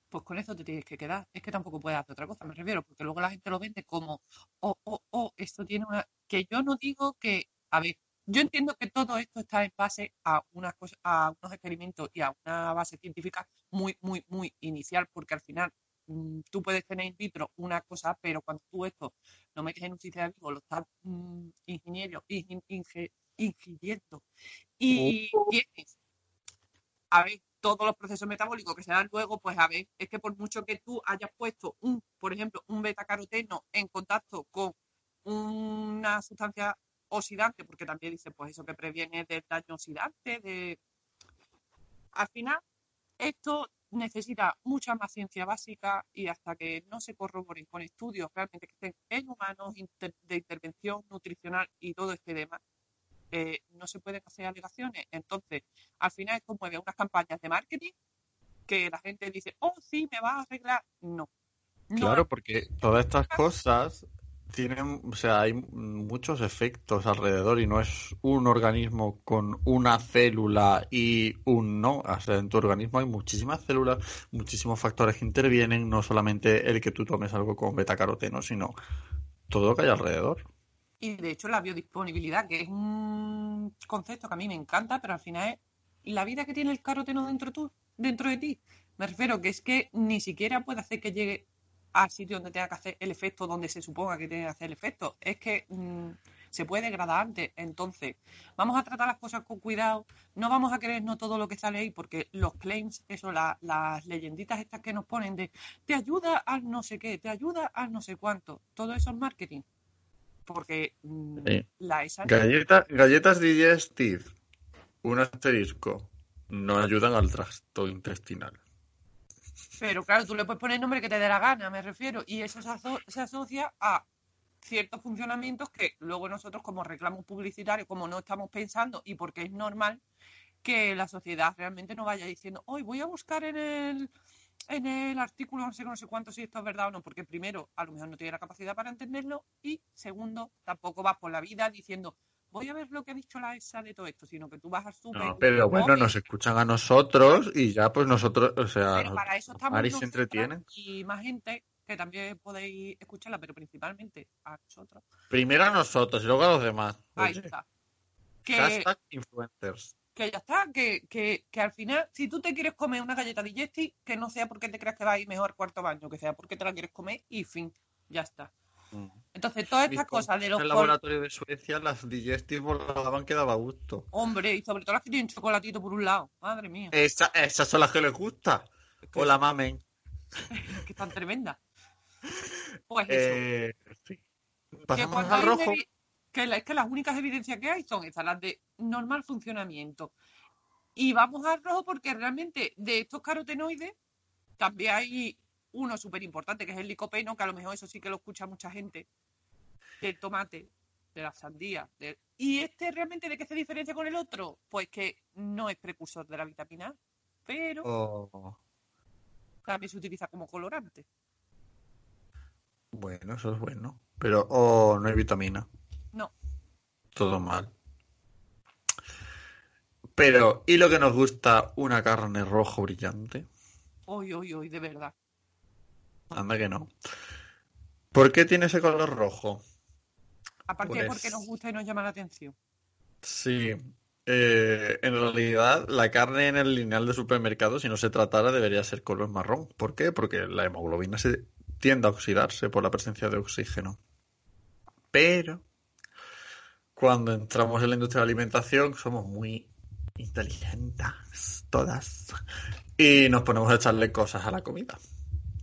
Pues con eso te tienes que quedar. Es que tampoco puedes hacer otra cosa, me refiero, porque luego la gente lo vende como, oh, oh, oh, esto tiene una... Que yo no digo que, a ver, yo entiendo que todo esto está en base a unas cosas, a unos experimentos y a una base científica muy, muy, muy inicial, porque al final mm, tú puedes tener in vitro una cosa, pero cuando tú esto lo metes en un sistema vivo, lo estás mm, ingeniero, ingen- inge- ingiriendo y tienes a ver, todos los procesos metabólicos que se dan luego, pues a ver, es que por mucho que tú hayas puesto un, por ejemplo, un betacaroteno en contacto con una sustancia oxidante, porque también dice, pues eso que previene del daño oxidante, de... Al final, esto necesita mucha más ciencia básica y hasta que no se corroboren con estudios realmente que estén en humanos de intervención nutricional y todo este tema, eh, no se pueden hacer alegaciones. Entonces, al final esto mueve unas campañas de marketing que la gente dice, oh, sí, me va a arreglar. No. No Claro, porque todas estas cosas tienen, o sea, hay muchos efectos alrededor y no es un organismo con una célula y un no. O sea, en tu organismo hay muchísimas células, muchísimos factores que intervienen, no solamente el que tú tomes algo con betacaroteno, sino todo lo que hay alrededor. Y de hecho la biodisponibilidad, que es un concepto que a mí me encanta, pero al final es la vida que tiene el caroteno dentro, tú, dentro de ti. Me refiero que es que ni siquiera puede hacer que llegue al sitio donde tenga que hacer el efecto, donde se suponga que tiene que hacer el efecto. Es que mm, se puede degradar antes. Entonces, vamos a tratar las cosas con cuidado. No vamos a creernos todo lo que sale ahí, porque los claims, eso, la- las leyenditas estas que nos ponen de te ayuda al no sé qué, te ayuda al no sé cuánto. Todo eso es marketing. Porque mm, Sí. la ESA Galleta- galletas digestive, un asterisco, no ayudan al tracto intestinal. Pero claro, tú le puedes poner el nombre que te dé la gana, me refiero, y eso se, aso- se asocia a ciertos funcionamientos que luego nosotros como reclamos publicitarios, como no estamos pensando y porque es normal que la sociedad realmente no vaya diciendo, hoy voy a buscar en el, en el artículo no sé, no sé cuánto si esto es verdad o no, porque primero, a lo mejor no tiene la capacidad para entenderlo y segundo, tampoco vas por la vida diciendo, voy a ver lo que ha dicho la ESA de todo esto, sino que tú vas súper. No, pero bueno, nos escuchan a nosotros y ya pues nosotros, o sea, Pero para eso estamos Mari se entretiene. y más gente que también podéis escucharla, pero principalmente a nosotros. Primero a nosotros y luego a los demás. Ahí Oye, está. Que, hashtag influencers. Que ya está, que, que, que al final, si tú te quieres comer una galleta digesti, que no sea porque te creas que va a ir mejor cuarto baño, que sea porque te la quieres comer y fin, ya está. Mm. Entonces, todas estas cosas de los En el laboratorio de Suecia las digestive volaban que daba gusto. Hombre, y sobre todo las que tienen chocolatito por un lado, madre mía, Esa- esas son las que les gusta. O la mamen. que están tremendas. Pues eso. Eh, sí. Pasamos al rojo. Que es que las únicas evidencias que hay son estas, las de normal funcionamiento. Y vamos al rojo porque realmente de estos carotenoides también hay uno súper importante que es el licopeno, que a lo mejor eso sí que lo escucha mucha gente, del tomate, de la sandía. del- ¿Y este realmente de qué se diferencia con el otro? Pues que no es precursor de la vitamina A, pero Oh, también se utiliza como colorante. bueno, eso es bueno. Pero, oh, no hay vitamina. No, Todo mal. Pero, ¿y lo que nos gusta? Una carne rojo brillante. hoy, hoy, hoy, de verdad. Anda que no. ¿Por qué tiene ese color rojo? Aparte Pues- porque nos gusta y nos llama la atención. Sí. eh, en realidad, la carne en el lineal de supermercado, si no se tratara, debería ser color marrón. ¿Por qué? Porque la hemoglobina se tiende a oxidarse por la presencia de oxígeno. Pero, cuando entramos en la industria de la alimentación, somos muy inteligentes, todas. Y nos ponemos a echarle cosas a la comida.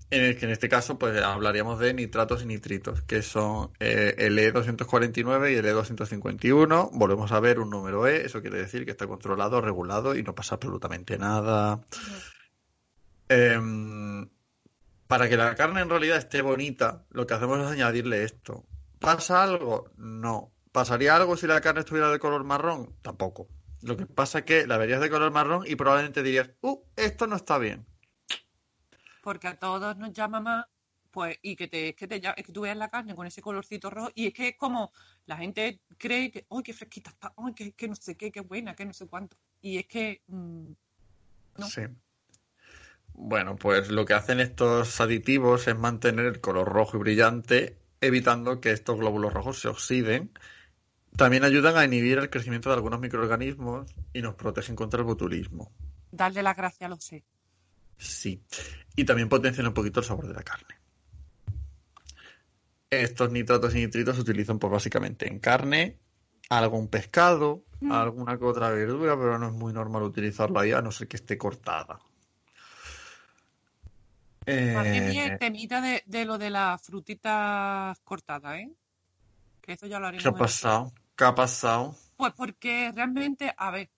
En el que en este caso, pues hablaríamos de nitratos y nitritos, que son eh, el E249 y el E251. Volvemos a ver un número E, eso quiere decir que está controlado, regulado y no pasa absolutamente nada. Em, para que la carne en realidad esté bonita, lo que hacemos es añadirle esto. ¿Pasa algo? No. ¿Pasaría algo si la carne estuviera de color marrón? Tampoco. Lo que pasa es que la verías de color marrón y probablemente dirías, uh, esto no está bien. porque a todos nos llama más, pues, y que te, que te es que tú veas la carne con ese colorcito rojo, y es que es como la gente cree que, ¡ay, qué fresquita está! ¡ay, que, que no sé qué, qué buena, que no sé cuánto! Y es que, mm, No. Sí. Bueno, pues lo que hacen estos aditivos es mantener el color rojo y brillante, evitando que estos glóbulos rojos se oxiden. También ayudan a inhibir el crecimiento de algunos microorganismos y nos protegen contra el botulismo. darle las gracias a los sé. Sí. Y también potencian un poquito el sabor de la carne. Estos nitratos y nitritos se utilizan pues básicamente en carne, algún pescado, Mm. alguna que otra verdura, pero no es muy normal utilizarlo ahí a no ser que esté cortada. Que Eh, bien, temita de, de lo de las frutitas cortadas, ¿eh? Que eso ya lo haremos. ¿Qué ha pasado? ¿Qué ha pasado? Pues porque realmente, a ver,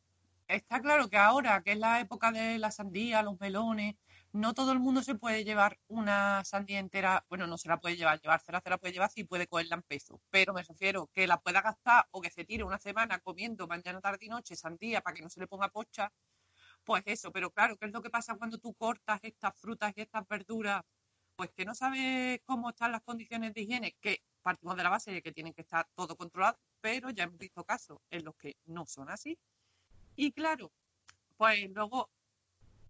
está claro que ahora, que es la época de la sandía, los melones, no todo el mundo se puede llevar una sandía entera, bueno, no se la puede llevar, llevársela se la puede llevar si puede cogerla en peso, pero me refiero que la pueda gastar o que se tire una semana comiendo mañana, tarde y noche sandía para que no se le ponga pocha, pues eso, pero claro, ¿qué es lo que pasa cuando tú cortas estas frutas y estas verduras? Pues que no sabes cómo están las condiciones de higiene, que partimos de la base de que tienen que estar todo controlado, pero ya hemos visto casos en los que no son así. Y claro, pues luego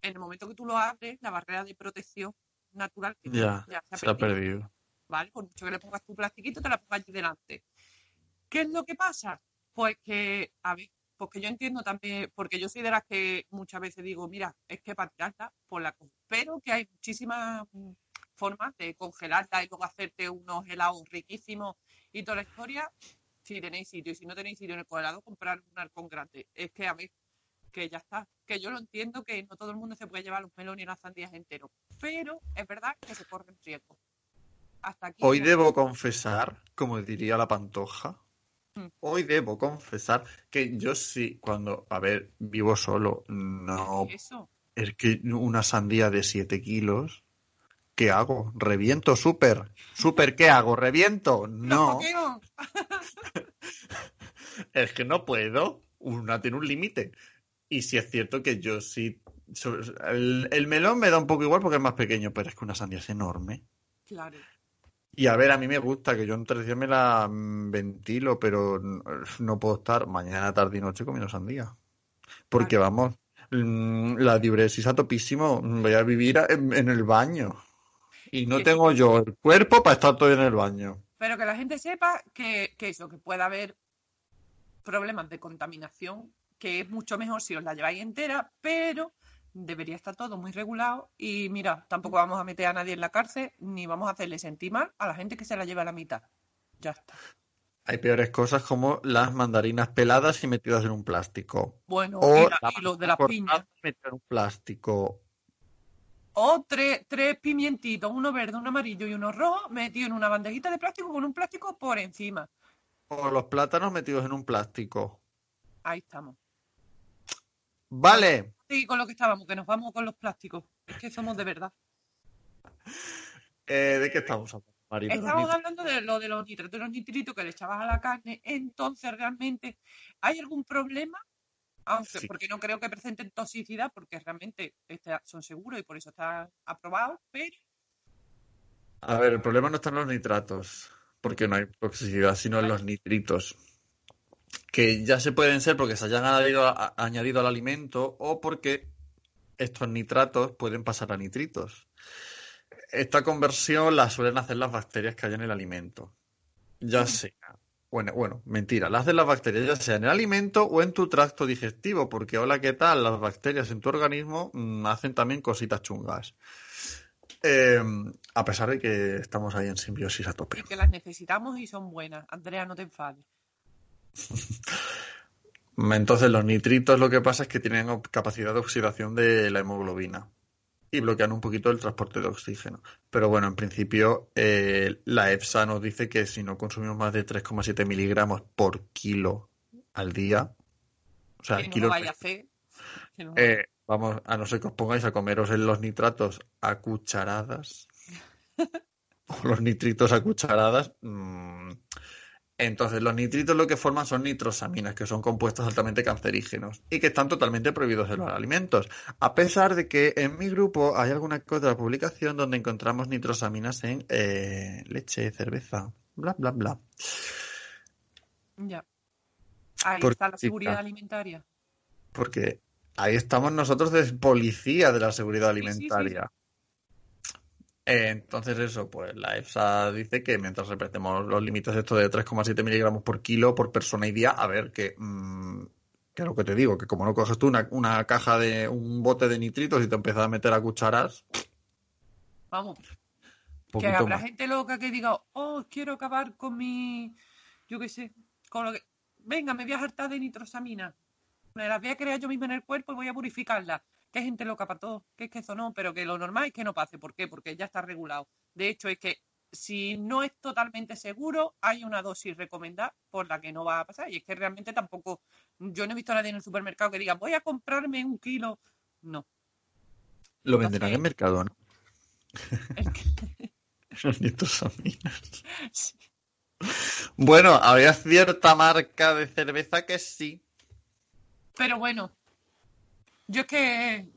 en el momento que tú lo abres, la barrera de protección natural que Ya, ya se ha se ha perdido. ¿vale? Por mucho que le pongas tu plastiquito, te la pongas allí delante. ¿Qué es lo que pasa? Pues que, a ver, porque yo entiendo también, porque yo soy de las que muchas veces digo, mira, es que para tirarla, pues la. Pero que hay muchísimas formas de congelarla y luego hacerte unos helados riquísimos y toda la historia, si tenéis sitio. Y si no tenéis sitio en el congelador, comprar un arcón grande. Es que, a ver, que ya está. Que yo lo entiendo que no todo el mundo se puede llevar los melones y las sandías enteros. Pero es verdad que se corren riesgos. Hasta aquí. Hoy debo confesar, como diría la pantoja, Mm. hoy debo confesar que yo sí, cuando, a ver, vivo solo, no, Eso. es que una sandía de 7 kilos, ¿qué hago? ¿Reviento súper? ¿Súper qué hago? ¿Reviento? No, es que no puedo, una tiene un límite. Y sí es cierto que yo sí, el, el melón me da un poco igual porque es más pequeño, pero es que una sandía es enorme. Claro. Y a ver, a mí me gusta que yo entre días me la mm, ventilo, pero no puedo estar mañana, tarde y noche comiendo sandía. Porque vamos, mm, la diuresis a topísimo, voy a vivir en, en el baño. Y no tengo yo el cuerpo para estar todo en el baño. Pero que la gente sepa que, que eso, que puede haber problemas de contaminación, que es mucho mejor si os la lleváis entera, pero debería estar todo muy regulado. Y mira, tampoco vamos a meter a nadie en la cárcel, ni vamos a hacerle sentir mal a la gente que se la lleva a la mitad. Ya está. Hay peores cosas como las mandarinas peladas y metidas en un plástico. Bueno, O y, la- la y los de las piñas. y metida en un plástico. O tres, tres pimientitos, uno verde, uno amarillo y uno rojo, metido en una bandejita de plástico con un plástico por encima. O los plátanos metidos en un plástico. Ahí estamos. Vale. Y con lo que estábamos, que nos vamos con los plásticos. Es que somos de verdad. Eh, ¿de qué estamos hablando, Marina? Estamos hablando de lo de los nitritos, de los nitritos que le echabas a la carne. Entonces, realmente, ¿hay algún problema? Aunque, Sí. porque no creo que presenten toxicidad, porque realmente este, son seguros y por eso están aprobados, pero A ver, el problema no está en los nitratos, porque no hay toxicidad, sino en los nitritos, que ya se pueden ser porque se hayan añadido, a- añadido al alimento o porque estos nitratos pueden pasar a nitritos. Esta conversión la suelen hacer las bacterias que hay en el alimento. Ya sea, bueno, bueno, mentira, la hacen las bacterias ya sea en el alimento o en tu tracto digestivo, porque hola, ¿qué tal? Las bacterias en tu organismo mm, hacen también cositas chungas. Eh, a pesar de que estamos ahí en simbiosis a tope. que las necesitamos y son buenas. Andrea, no te enfades. Entonces, los nitritos lo que pasa es que tienen capacidad de oxidación de la hemoglobina y bloquean un poquito el transporte de oxígeno. Pero bueno, en principio, eh, la EFSA nos dice que si no consumimos más de 3,7 miligramos por kilo al día, o sea, que no kilo lo vaya que no- Eh, vamos, a no ser que os pongáis a comeros en los nitratos a cucharadas. o los nitritos a cucharadas. mm, Entonces, los nitritos lo que forman son nitrosaminas, que son compuestos altamente cancerígenos y que están totalmente prohibidos en los alimentos. A pesar de que en mi grupo hay alguna que otra publicación donde encontramos nitrosaminas en eh, leche, cerveza, bla, bla, bla. Ya. Ahí Por- está la seguridad chica. alimentaria. Porque ahí estamos nosotros de policía de la seguridad sí, sí. Entonces eso, pues la EFSA dice que mientras respetemos los límites estos de 3,7 miligramos por kilo por persona y día, a ver que, mm, que es lo que te digo, que como no coges tú una, una caja de un bote de nitritos y te empiezas a meter a cucharas, Vamos, que habrá más. gente loca que diga, oh, quiero acabar con mi, yo qué sé, con lo que, venga, me voy a hartar de nitrosamina, me las voy a crear yo misma en el cuerpo y voy a purificarlas. Que gente loca para todo, que es que eso no, pero que lo normal es que no pase. ¿Por qué? Porque ya está regulado. De hecho, es que si no es totalmente seguro, hay una dosis recomendada por la que no va a pasar. Y es que realmente tampoco, yo no he visto a nadie en el supermercado que diga, voy a comprarme un kilo. No. Lo venderán en Los nitrosaminas. sí. Bueno, había cierta marca de cerveza que sí. Pero bueno, yo es que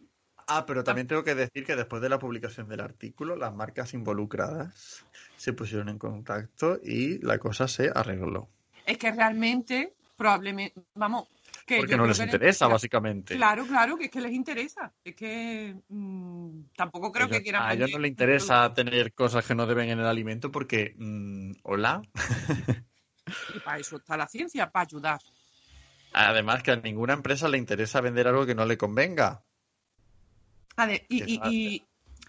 Ah, pero también tengo que decir que después de la publicación del artículo, las marcas involucradas se pusieron en contacto y la cosa se arregló. es que realmente, probablemente, vamos, que Porque no les interesa, básicamente. Claro, claro, que es que les interesa. Es que mm, tampoco creo Ellos- que quieran. a ellos no les interesa tener cosas que no deben en el alimento porque, mm, hola. Y para eso está la ciencia, para ayudar. Además que a ninguna empresa le interesa vender algo que no le convenga. A ver, y, y- y-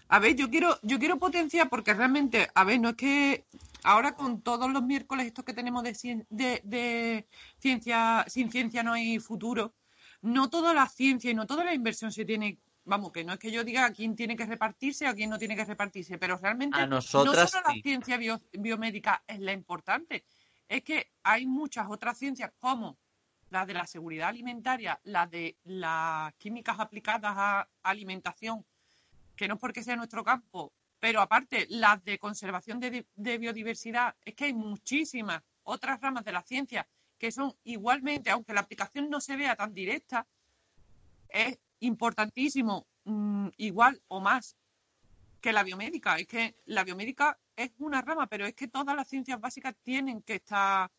a ver, yo quiero, yo quiero potenciar porque realmente, a ver, no es que ahora con todos los miércoles estos que tenemos de, cien- de, de ciencia, sin ciencia no hay futuro, no toda la ciencia y no toda la inversión se tiene, vamos, que no es que yo diga a quién tiene que repartirse o a quién no tiene que repartirse, pero realmente A no nosotras solo la ciencia bio- biomédica es la importante, es que hay muchas otras ciencias como la de la seguridad alimentaria, la de las químicas aplicadas a alimentación, que no es porque sea nuestro campo, pero aparte las de conservación de, di- de biodiversidad, es que hay muchísimas otras ramas de la ciencia que son igualmente, aunque la aplicación no se vea tan directa, es importantísimo, mm, igual o más que la biomédica. Es que la biomédica es una rama, pero es que todas las ciencias básicas tienen que estar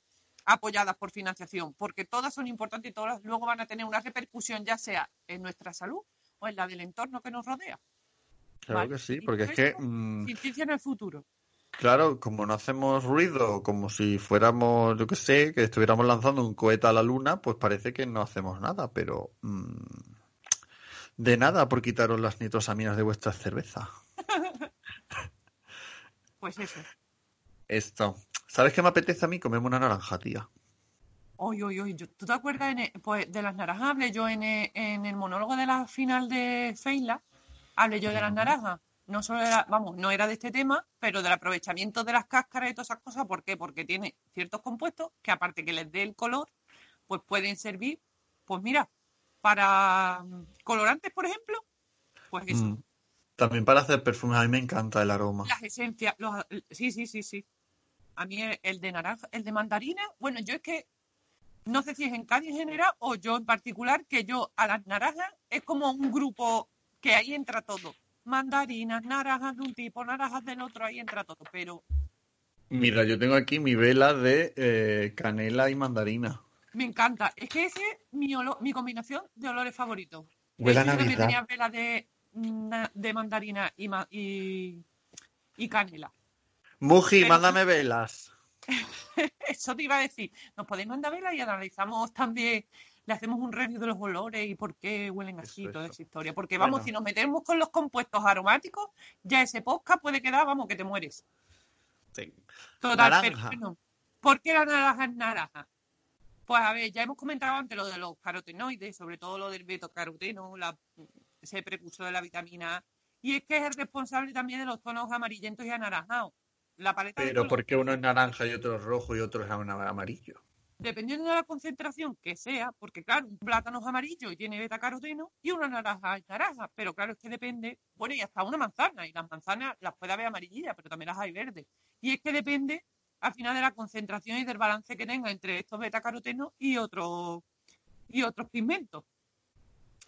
apoyadas por financiación, porque todas son importantes y todas luego van a tener una repercusión, ya sea en nuestra salud o en la del entorno que nos rodea. Claro Vale. que sí, porque es que, mm, Sin ciencia no hay futuro. claro, como no hacemos ruido, como si fuéramos, yo qué sé, que estuviéramos lanzando un cohete a la luna, pues parece que no hacemos nada, pero mm, de nada por quitaros las nitrosaminas de vuestra cerveza. Pues eso. Esto. ¿Sabes qué me apetece a mí? Comerme una naranja, tía. Oye, oye, oye, ¿tú te acuerdas en el- pues, de las naranjas? Hablé yo en el, en el monólogo de la final de Feila, hablé yo de las naranjas. No solo era, vamos, no era de este tema, pero del aprovechamiento de las cáscaras y todas esas cosas. ¿Por qué? Porque tiene ciertos compuestos que aparte que les dé el color, pues pueden servir, pues mira, para colorantes, por ejemplo, pues eso. Mm. También para hacer perfumes, a mí me encanta el aroma. Las esencias, los, sí, sí, sí, sí. A mí el, de naranja, el de mandarina, bueno, yo es que no sé si es en Cádiz en general o yo en particular, que yo a las naranjas es como un grupo que ahí entra todo. Mandarinas, naranjas de un tipo, naranjas del otro, ahí entra todo. Pero Mira, yo tengo aquí mi vela de eh, canela y mandarina. me encanta. Es que ese es mi, olo- mi combinación de olores favoritos. Huele a Yo también Navidad. tenía velas de, de mandarina y, ma- y, y canela. Muji, Pero- mándame velas. Eso te iba a decir. Nos podéis mandar velas y analizamos también, le hacemos un review de los olores y por qué huelen así, Eso, toda eso. esa historia. Porque vamos, Bueno. si nos metemos con los compuestos aromáticos, ya ese podcast puede quedar, vamos, que te mueres. Sí. Total, Naranja. pero bueno. ¿Por qué la naranja es naranja? Pues a ver, ya hemos comentado antes lo de los carotenoides, sobre todo lo del betacaroteno, la, ese precursor de la vitamina A. Y es que es el responsable también de los tonos amarillentos y anaranjados. La paleta de Pero colores- ¿por qué uno es naranja y otro es rojo y otro es amarillo? dependiendo de la concentración que sea, porque claro, un plátano es amarillo y tiene betacaroteno y una naranja es naranja, pero claro, es que depende, bueno, y hasta una manzana, y las manzanas las puede haber amarillas, pero también las hay verdes. Y es que depende al final de la concentración y del balance que tenga entre estos betacarotenos y otros y otros pigmentos.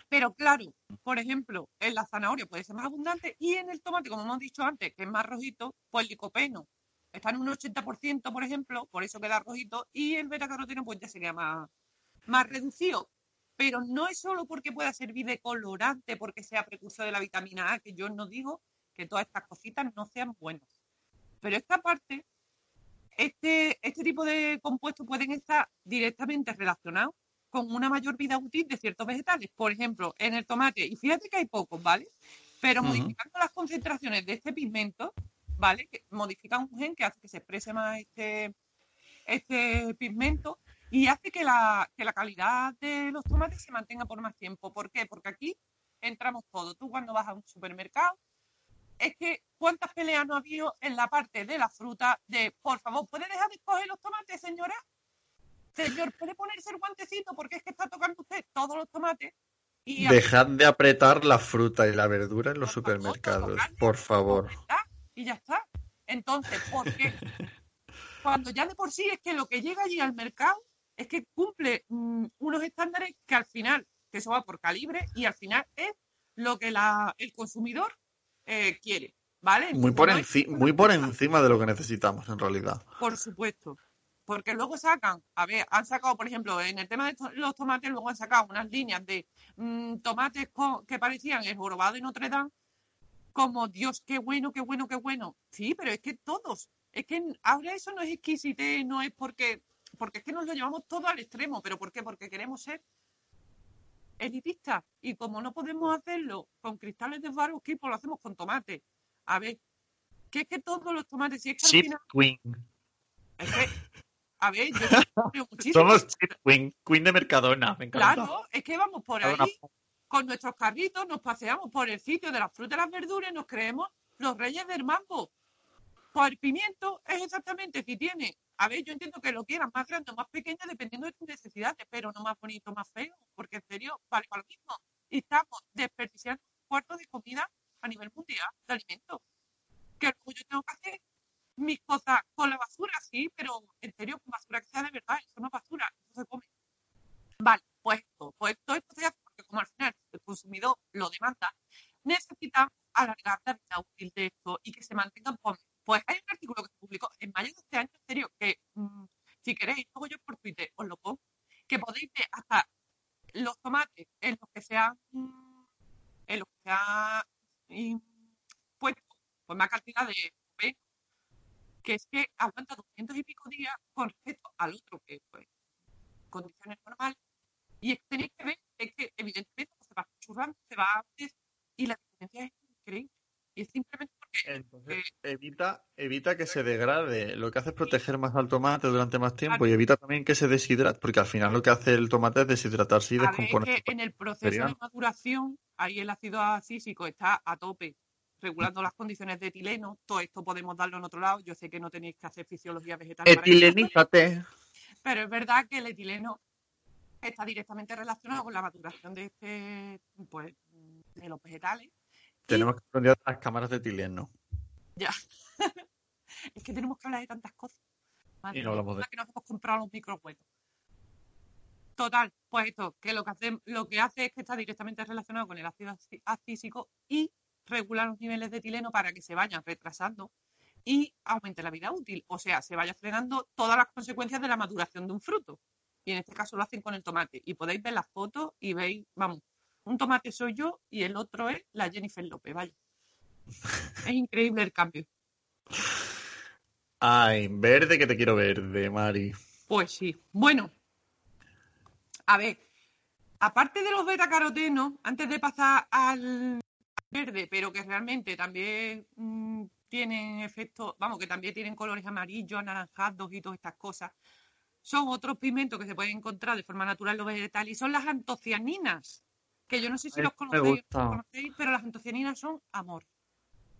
Pero claro, por ejemplo, en la zanahoria puede ser más abundante y en el tomate, como hemos dicho antes, que es más rojito, pues el licopeno está en un 80%, por ejemplo, por eso queda rojito, y el betacaroteno pues ya sería más, más reducido. Pero no es solo porque pueda servir de colorante, porque sea precursor de la vitamina A, que yo no digo que todas estas cositas no sean buenas. Pero esta parte, este, este tipo de compuestos pueden estar directamente relacionados con una mayor vida útil de ciertos vegetales. Por ejemplo, en el tomate, y fíjate que hay pocos, ¿vale? Pero modificando las concentraciones de este pigmento, ¿vale? Que modifican un gen que hace que se exprese más este, este pigmento y hace que la, que la calidad de los tomates se mantenga por más tiempo. ¿Por qué? Porque aquí entramos todos. Tú cuando vas a un supermercado, es que cuántas peleas no ha habido en la parte de la fruta de, por favor, ¿puede dejar de escoger los tomates, señora? Señor, ¿puede ponerse el guantecito porque es que está tocando usted todos los tomates? Y Dejad de apretar la fruta y la verdura en los Por supermercados, tocarle, por favor. Y ya está. Entonces, ¿por qué? Cuando ya de por sí es que lo que llega allí al mercado es que cumple mm, unos estándares que al final, que eso va por calibre, y al final es lo que la, el consumidor eh, quiere, ¿vale? Muy por, No es- enci- muy por encima de lo que necesitamos en realidad. Por supuesto. Porque luego sacan, a ver, han sacado, por ejemplo, en el tema de los tomates, luego han sacado unas líneas de mm, tomates que parecían el jorobado de Notre Dame, como Dios, qué bueno, qué bueno, qué bueno. Sí, pero es que todos, es que ahora eso no es exquisitez, no es porque, porque es que nos lo llevamos todo al extremo, pero ¿por qué? Porque queremos ser elitistas y como no podemos hacerlo con cristales de Swarovski, pues lo hacemos con tomates. A ver, que es que todos los tomates, si es que al final, Queen. es que, a ver, yo creo muchísimo. Somos Queen, Queen de Mercadona, me encanta. Claro, es que vamos por ahí con nuestros carritos, nos paseamos por el sitio de las frutas y las verduras y nos creemos los reyes del mambo. Pues el pimiento es exactamente si tiene, a ver, yo entiendo que lo quieran más grande o más pequeño dependiendo de tus necesidades, pero no más bonito, más feo, porque en serio vale para lo mismo. Y estamos desperdiciando un cuarto de comida a nivel mundial de alimentos. Que luego yo tengo que hacer mis cosas con la basura, sí, pero en serio, con basura que sea de verdad, eso no es basura, eso se come. Vale, pues esto, pues todo esto se hace porque como al final el consumidor lo demanda, necesitamos alargar la vida útil de esto y que se mantengan por Pues hay un artículo que se publicó en mayo de este año, en serio, que mm, si queréis, luego yo por Twitter os lo pongo, que podéis ver hasta los tomates en los que se han, mm, en los que se ha mm, puesto pues más cantidad de que es que aguanta 200 y pico días con respecto al otro que pues condiciones normales y es que tenéis que ver es que evidentemente se va churrando, se va antes y la diferencia es increíble. Y es simplemente porque Entonces, evita, evita que se degrade. Lo que hace es proteger más al tomate durante más tiempo y evita también que se deshidrate, porque al final lo que hace el tomate es deshidratarse y ver, es descomponerse. que en el proceso de maduración ahí el ácido acísico está a tope regulando las condiciones de etileno, todo esto podemos darlo en otro lado, yo sé que no tenéis que hacer fisiología vegetal Etilenízate. pero es verdad que el etileno está directamente relacionado con la maduración de este pues de los vegetales Tenemos que aprender las cámaras de etileno. Ya. es que tenemos que hablar de tantas cosas. Madre Y no hablamos de- que nos hemos comprado los microhuevos. Total, pues esto, que lo que hace, lo que hace es que está directamente relacionado con el ácido acísico y regula los niveles de etileno para que se vayan retrasando y aumente la vida útil. O sea, se vaya frenando todas las consecuencias de la maduración de un fruto. Y en este caso lo hacen con el tomate. Y podéis ver las fotos y veis, vamos, un tomate soy yo y el otro es la Jennifer López, vaya. Es increíble el cambio. Ay, verde que te quiero verde, Mari. Pues sí. Bueno, a ver, aparte de los betacarotenos, antes de pasar al verde, pero que realmente también mm, tienen efectos, vamos, que también tienen colores amarillos, anaranjados y todas estas cosas, son otros pigmentos que se pueden encontrar de forma natural en los vegetales y son las antocianinas, que yo no sé si los conocéis, los conocéis, pero las antocianinas son amor.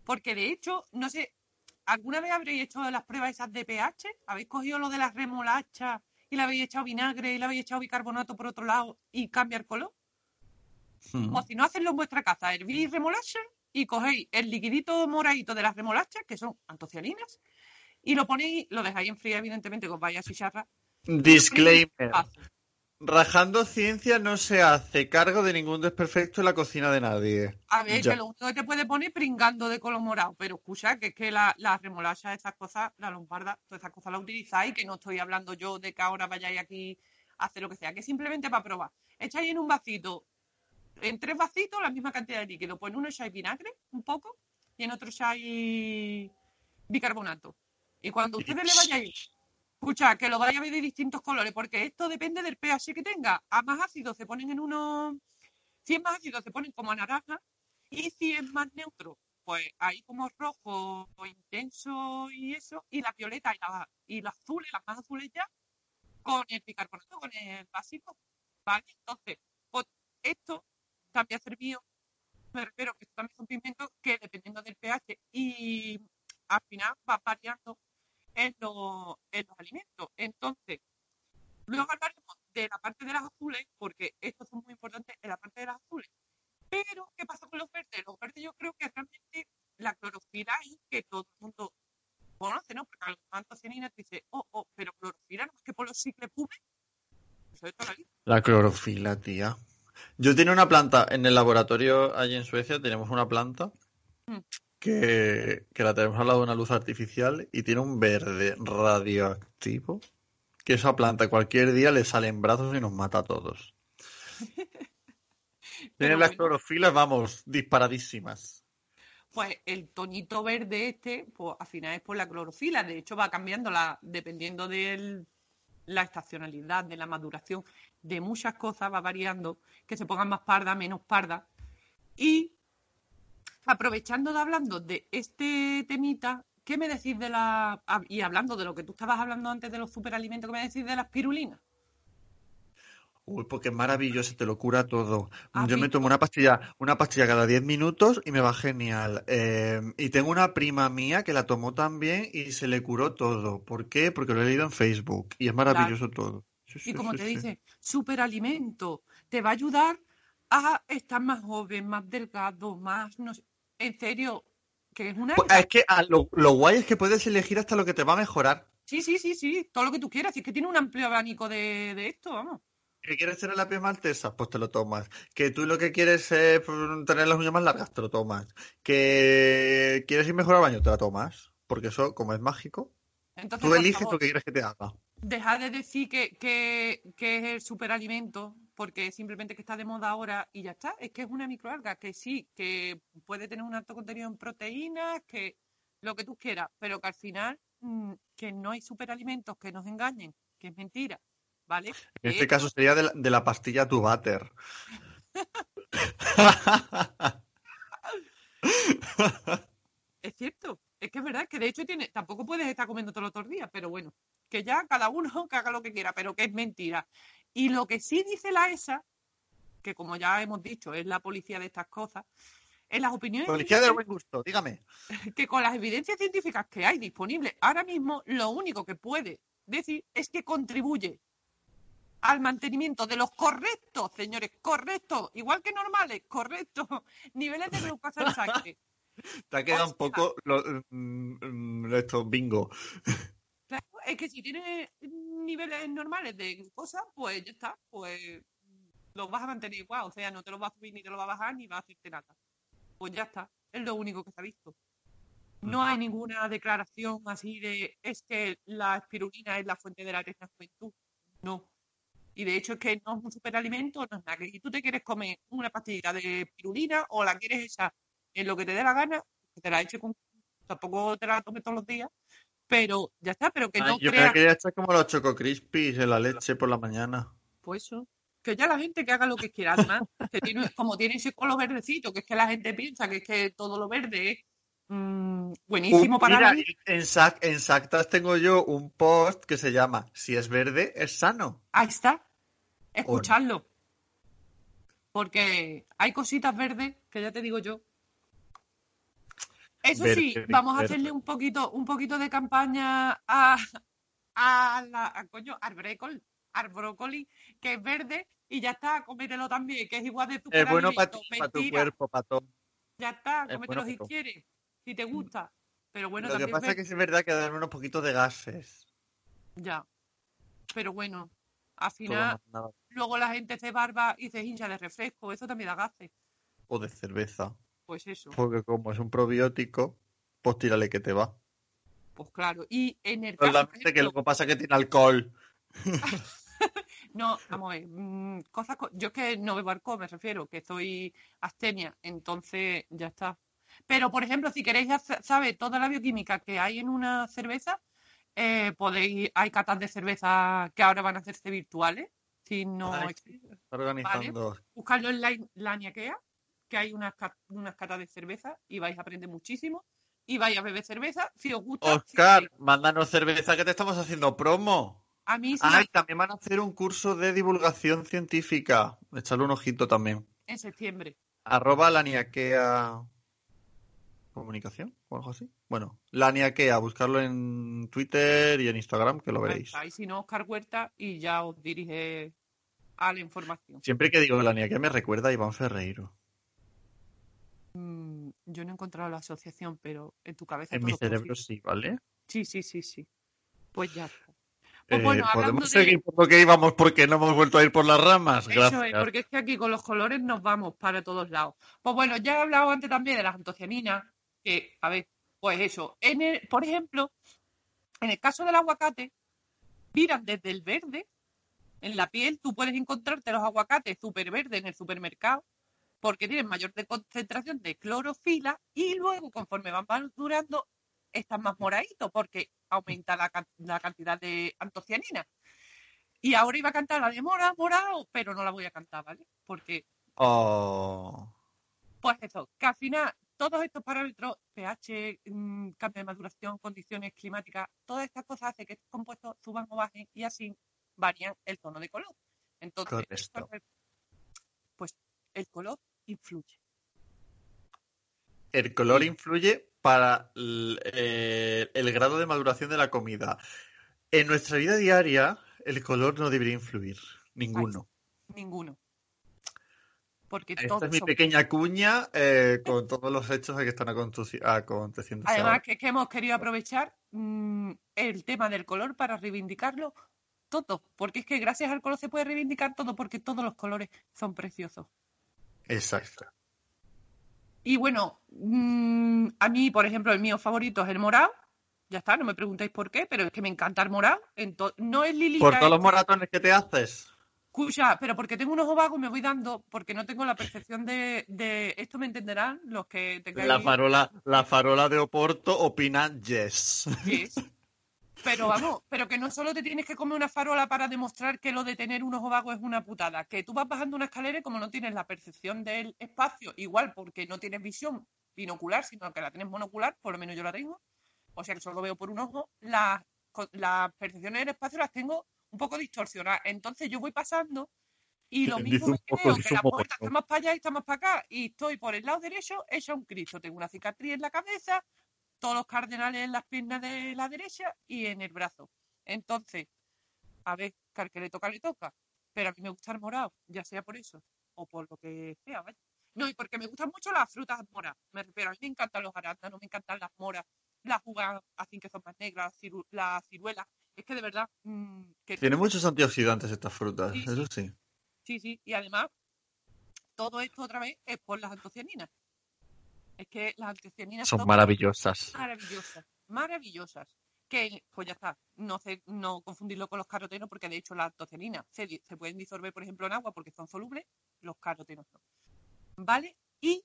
Porque de hecho, no sé, ¿alguna vez habréis hecho las pruebas esas de pH? ¿Habéis cogido lo de las remolachas y le habéis echado vinagre y le habéis echado bicarbonato por otro lado y cambia el color? Mm. O si no, hacedlo en vuestra casa, hervís remolacha y cogéis el liquidito moradito de las remolachas, que son antocianinas, y lo ponéis, lo dejáis enfriar, evidentemente, que os vaya a chicharra. Disclaimer. Rajando ciencia no se hace cargo de ningún desperfecto en la cocina de nadie. A ver, Ya. que lo único que te puede poner pringando de color morado, pero escucha que es que la- las remolachas, estas cosas, la lombarda, todas estas cosas las utilizáis, que no estoy hablando yo de que ahora vayáis aquí a hacer lo que sea, que simplemente para probar. Echáis en un vasito, en tres vasitos, la misma cantidad de líquido. Pues en uno echáis vinagre, un poco, y en otro echáis bicarbonato. Y cuando ustedes le vayáis, escucha, que lo vayáis a ver de distintos colores, porque esto depende del pH que tenga. A más ácido se ponen en uno, si es más ácido se ponen como a naranja, y si es más neutro, pues ahí como rojo intenso y eso, y la violeta y la, y las azules, las más azules ya, con el bicarbonato, con el básico. ¿Vale? Entonces, pues, esto también ha servido, me refiero que también son pigmentos que dependiendo del pH y al final va variando en, lo, en los alimentos. Entonces, luego hablaremos de la parte de las azules, porque estos son muy importantes en la parte de las azules. Pero, ¿qué pasa con los verdes? Los verdes yo creo que realmente la clorofila es que todo el mundo conoce, ¿no? Porque al tanto te dice, oh, oh, pero clorofila no es que por los cicles pumes. La clorofila, tía. Yo tenía una planta en el laboratorio allí en Suecia, tenemos una planta Mm. que, que la tenemos al lado de una luz artificial y tiene un verde radioactivo que esa planta cualquier día le sale en brazos y nos mata a todos. Tienen las clorofilas, vamos, disparadísimas. Pues el toñito verde este, pues al final es por la clorofila. De hecho, va cambiando la, dependiendo de la estacionalidad, de la maduración, de muchas cosas, va variando, que se pongan más parda, menos parda. Y aprovechando de hablando de este temita, ¿qué me decís de la. ah, Y hablando de lo que tú estabas hablando antes de los superalimentos, ¿qué me decís de las pirulinas? Uy, porque es maravilloso, te lo cura todo. ¿Has Yo me tomo una pastilla, una pastilla cada 10 minutos y me va genial. Eh, y tengo una prima mía que la tomó también y se le curó todo. ¿Por qué? Porque lo he leído en Facebook y es maravilloso todo. Sí, Y como sí, te dice, superalimento, te va a ayudar a estar más joven, más delgado, más, no sé, en serio, que es una... Pues, es que ah, lo, lo guay es que puedes elegir hasta lo que te va a mejorar. Sí, sí, sí, sí, todo lo que tú quieras, y es que tiene un amplio abanico de, de esto, vamos. ¿Que quieres tener la piel maltesa? Pues te lo tomas. ¿Que tú lo que quieres es pues, tener las uñas más largas? Te lo tomas. ¿Que quieres ir mejor al baño? Te la tomas. Porque eso, como es mágico, Entonces, tú eliges favor, lo que quieres que te haga. Deja de decir que, que, que es el superalimento, porque simplemente que está de moda ahora y ya está. Es que es una microalga, que sí, que puede tener un alto contenido en proteínas, que lo que tú quieras, pero que al final mm, que no hay superalimentos que nos engañen, que es mentira, ¿vale? En este Eh, caso sería de la, de la pastilla tu butter. Es cierto, es que es verdad que de hecho tiene, tampoco puedes estar comiendo todos los días, pero bueno, que ya cada uno que haga lo que quiera, pero que es mentira. Y lo que sí dice la ESA, que como ya hemos dicho, es la policía de estas cosas, en las opiniones Policía del buen gusto, dígame. que con las evidencias científicas que hay disponibles ahora mismo, lo único que puede decir es que contribuye al mantenimiento de los correctos, señores, correctos, igual que normales, correctos niveles de glucosa en sangre. Te ha quedado un poco lo, mm, mm, esto, bingo. Claro, es que si tienes niveles normales de glucosa, pues ya está, pues los vas a mantener igual, o sea, no te los va a subir ni te los va a bajar ni va a hacerte nada. Pues ya está, es lo único que se ha visto. No hay ninguna declaración así de es que la espirulina es la fuente de la eterna juventud. No. Y de hecho es que no es un superalimento, no es nada. Que si tú te quieres comer una pastillita de espirulina o la quieres echar en lo que te dé la gana, que te la eche con... Tampoco te la tomes todos los días, pero ya está, pero que Ay, no yo creas... me quería echar como los choco crispies en la leche por la mañana. Pues eso. Que ya la gente que haga lo que quiera. Además, que tiene, como tiene ese color verdecito, que es que la gente piensa que es que todo lo verde es mm, buenísimo para mira, la en, Sac- en Sactas tengo yo un post que se llama Si es verde, es sano. Ahí está. Escuchadlo. Porque hay cositas verdes que ya te digo yo. Eso sí, vamos a hacerle un poquito, un poquito de campaña a, a la, a, coño, al brécol, al brócoli, que es verde, y ya está, cómetelo también, que es igual de Es bueno para superalimento. ti, para tu cuerpo, para todo. Ya está, Es cómetelo bueno si quieres, si te gusta. Pero bueno, Lo que pasa es que es verdad que dan unos poquitos de gases. ya. Pero bueno, al final, luego la gente se barba y se hincha de refresco, eso también da gases. O de cerveza. Pues eso, Porque como es un probiótico, pues tírale que te va. pues claro. Y en el caso, por Solamente que lo que pasa es que tiene alcohol. no, vamos a ver, mm, cosas, co- yo es que no bebo alcohol, me refiero, que soy abstemia, entonces ya está. Pero, por ejemplo, si queréis saber toda la bioquímica que hay en una cerveza, eh, podéis, hay catas de cerveza que ahora van a hacerse virtuales, si no Ay, existe. Está organizando. buscarlo en la, la Niaquea, que hay unas, unas catas de cerveza y vais a aprender muchísimo. Y vais a beber cerveza si os gusta. si Oscar, queréis. mándanos cerveza que te estamos haciendo promo. a mí sí, Ay, también van a hacer un curso de divulgación científica. Echarle un ojito también. en septiembre. Arroba la niaquea comunicación o algo así. Bueno, la niaquea, buscarlo en Twitter y en Instagram que lo veréis. Ahí si no, Oscar Huerta y ya os dirige a la información. Siempre que digo la niaquea me recuerda a Iván Ferreiro. Mm, yo no he encontrado la asociación, pero en tu cabeza En todo mi cerebro posible. sí, ¿vale? Sí, sí, sí, sí. Pues ya. Pues bueno, Eh, hablando ¿Podemos de- seguir por lo que íbamos porque no hemos vuelto a ir por las ramas? Eso Gracias. es, porque es que aquí con los colores nos vamos para todos lados. Pues bueno, ya he hablado antes también de las antocianinas, que, a ver, pues eso. En el, por ejemplo, en el caso del aguacate, miran desde el verde, en la piel, tú puedes encontrarte los aguacates súper verdes en el supermercado, porque tienen mayor de concentración de clorofila y luego, conforme van madurando, están más moraditos, porque aumenta la, can- la cantidad de antocianina. Y ahora iba a cantar la de mora, morado, pero no la voy a cantar, ¿vale? Porque, Oh. pues eso, que al final todos estos parámetros, pH, mm, cambio de maduración, condiciones climáticas, todas estas cosas hacen que estos compuestos suban o bajen y así varían el tono de color. Entonces, pues el color influye. El color influye para el, eh, el grado de maduración de la comida. En nuestra vida diaria, el color no debería influir. Ninguno. Ninguno. Porque Esta todos es mi pequeña cuña eh, con todos los hechos que están aconte- aconteciendo. Además, que es que hemos querido aprovechar mm, el tema del color para reivindicarlo todo. Porque es que gracias al color se puede reivindicar todo, porque todos los colores son preciosos. Exacto. Y bueno, mm, a mí, por ejemplo, el mío favorito es el morado. Ya está, no me preguntéis por qué, pero es que me encanta el morado. Ento- no es lilita. Por todos los es- moratones que te haces. Escucha, pero porque tengo un ojo vago me voy dando, porque no tengo la percepción de, de- esto me entenderán los que tengáis La farola, la farola de Oporto opina yes. qué es. Pero vamos, pero que no solo te tienes que comer una farola para demostrar que lo de tener un ojo vago es una putada, que tú vas bajando una escalera y como no tienes la percepción del espacio, igual porque no tienes visión binocular, sino que la tienes monocular, por lo menos yo la tengo, o sea que solo veo por un ojo, las, las percepciones del espacio las tengo un poco distorsionadas. Entonces yo voy pasando y lo mismo un es que la puerta está más para allá y está más para acá y estoy por el lado derecho hecha un Cristo. Tengo una cicatriz en la cabeza, todos los cardenales en las piernas de la derecha y en el brazo. Entonces, a ver, que al que le toca, le toca. Pero a mí me gusta el morado, ya sea por eso o por lo que sea, vaya. No, y porque me gustan mucho las frutas moras. Me refiero, a mí me encantan los arándanos, me encantan las moras, las uvas así que son más negras, las ciru- las ciruelas. Es que de verdad, mm, que Tiene muchos antioxidantes estas frutas, Sí, eso sí. Sí, sí, y además, todo esto otra vez es por las antocianinas. Es que las antocianinas Son maravillosas. maravillosas, maravillosas. Que, pues ya está, no, se- no confundirlo con los carotenos, porque de hecho las antocianinas se, se pueden disolver, por ejemplo, en agua porque son solubles, los carotenos no. ¿Vale? Y,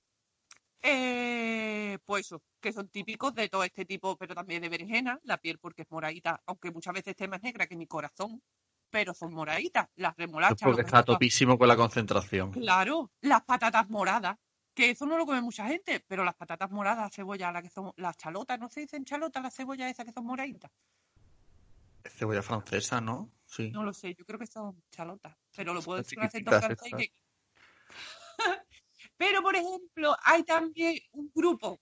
eh, pues eso, que son típicos de todo este tipo, pero también de berenjena, la piel porque es moradita, aunque muchas veces esté más negra que mi corazón, pero son moraditas, las remolachas. Porque está topísimo con la concentración. Claro, las patatas moradas, que eso no lo come mucha gente, pero las patatas moradas, cebolla, la que son las chalotas, ¿no se dicen chalotas las cebollas esas que son moraditas? Es cebolla francesa, ¿no? Sí. No lo sé, yo creo que son chalotas, pero lo puedo decir con acento francés. que- pero, por ejemplo, hay también un grupo,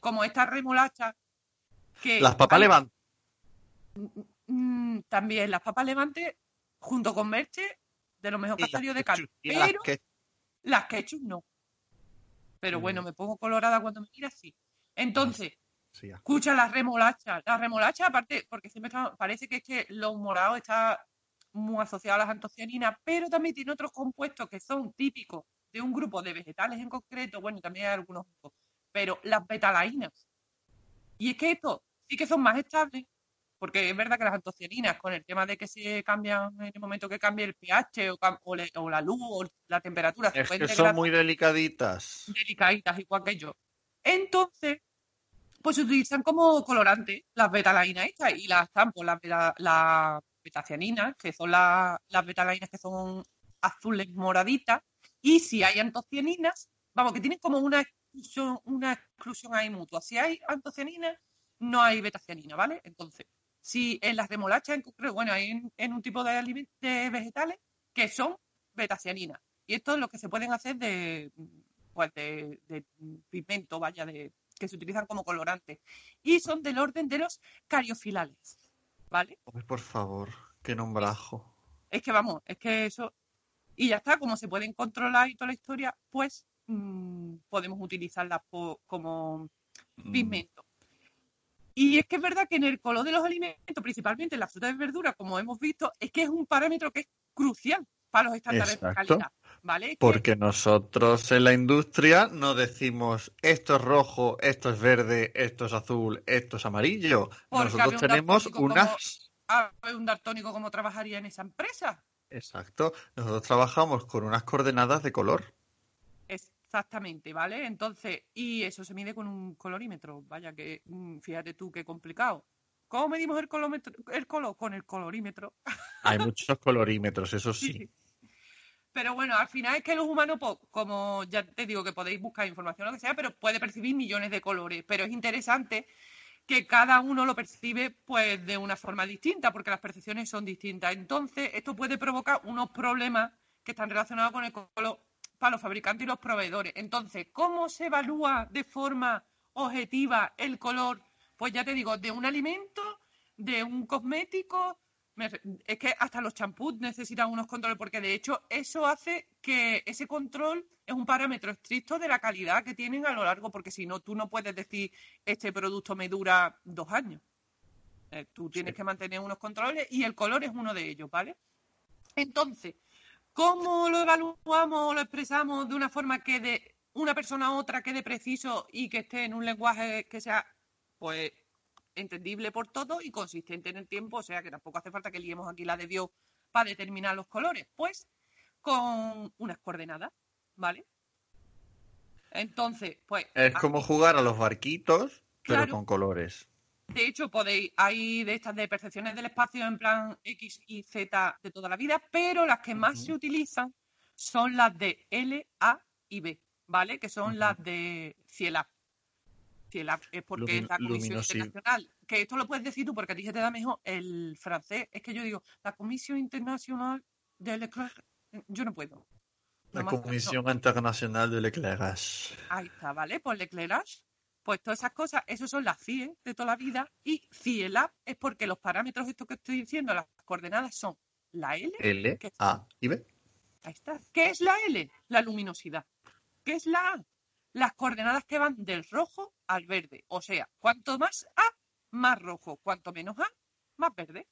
como esta remolacha, que Las papas hay- levantan. mm, también las papas levante, junto con merche, de lo mejor que ha salido de las Pero que- Las ketchup no. Pero bueno, me pongo colorada cuando me miras, sí. Entonces, sí, ya. escucha las remolachas. Las remolachas, aparte, porque siempre está- parece que es que los morados está muy asociado a las antocianinas, pero también tiene otros compuestos que son típicos de un grupo de vegetales en concreto, bueno, también hay algunos grupos, pero las betalainas. Y es que estos sí que son más estables, porque es verdad que las antocianinas, con el tema de que se cambian en el momento que cambie el pH o, cam- o le- o la luz o la temperatura, Es que son muy delicaditas. delicaditas, igual que yo. Entonces, pues se utilizan como colorante las betalainas estas y las están pues las beta- las betacianinas, que son la- las betalainas que son azules moraditas, y si hay antocianinas, vamos, que tienen como una exclusión, una exclusión ahí mutua. Si hay antocianinas, no hay betacianina, ¿vale? Entonces, si en las remolachas en concreto, bueno, hay en, en un tipo de, de vegetales que son betacianinas. Y esto es lo que se pueden hacer de, pues de, de pigmento, vaya, de, que se utilizan como colorantes. Y son del orden de los cariofilales, ¿vale? Por favor, qué nombrajo. Es que vamos, es que eso... Y ya está, como se pueden controlar y toda la historia, pues mm, podemos utilizarlas como Mm, pigmento. Y es que es verdad que en el color de los alimentos, principalmente en la fruta y verdura, como hemos visto, es que es un parámetro que es crucial para los estándares de calidad. ¿Vale? Porque nosotros en la industria no decimos esto es rojo, esto es verde, esto es azul, esto es amarillo. Porque Nosotros un tenemos como- unas... ver un daltónico cómo trabajaría en esa empresa. Exacto. Nosotros trabajamos con unas coordenadas de color. Exactamente, ¿vale? Entonces, y eso se mide con un colorímetro. Vaya que, mm, fíjate tú qué complicado. ¿Cómo medimos el, colómetro, el color? Con el colorímetro. Hay muchos colorímetros, eso sí. Pero bueno, al final es que los humanos, pues, como ya te digo que podéis buscar información o lo que sea, pero puede percibir millones de colores. Pero es interesante que cada uno lo percibe pues de una forma distinta, porque las percepciones son distintas. Entonces, esto puede provocar unos problemas que están relacionados con el color para los fabricantes y los proveedores. Entonces, ¿cómo se evalúa de forma objetiva el color? Pues ya te digo, de un alimento, de un cosmético, es que hasta los champús necesitan unos controles, porque de hecho eso hace que ese control es un parámetro estricto de la calidad que tienen a lo largo, porque si no, tú no puedes decir este producto me dura dos años. Eh, tú tienes Sí. que mantener unos controles y el color es uno de ellos, ¿vale? Entonces, ¿cómo lo evaluamos o lo expresamos de una forma que de una persona a otra quede preciso y que esté en un lenguaje que sea, pues, entendible por todos y consistente en el tiempo? O sea, que tampoco hace falta que liemos aquí la de Dios para determinar los colores. Pues, con unas coordenadas, ¿vale? Entonces, pues... Es como jugar a los barquitos, pero Claro. con colores. De hecho, podéis, hay de estas de percepciones del espacio en plan X y Z de toda la vida, pero las que más se utilizan son las de L, A y B, ¿vale? Que son las de CIELAB. CIELAB es porque es la Comisión Internacional. Que esto lo puedes decir tú porque a ti se te da mejor el francés. Es que yo digo, la Comisión Internacional de Leclerc. Yo no puedo. La No no. Comisión Internacional de Leclerage. Ahí está, ¿vale? Pues Leclerage, pues todas esas cosas, esos son las CIE de toda la vida y CIELAB es porque los parámetros estos que estoy diciendo, las coordenadas son la L, L. A y B. ahí está. ¿Qué es la L? La luminosidad. ¿Qué es la A? Las coordenadas que van del rojo al verde. O sea, cuanto más A, más rojo. Cuanto menos A, más verde.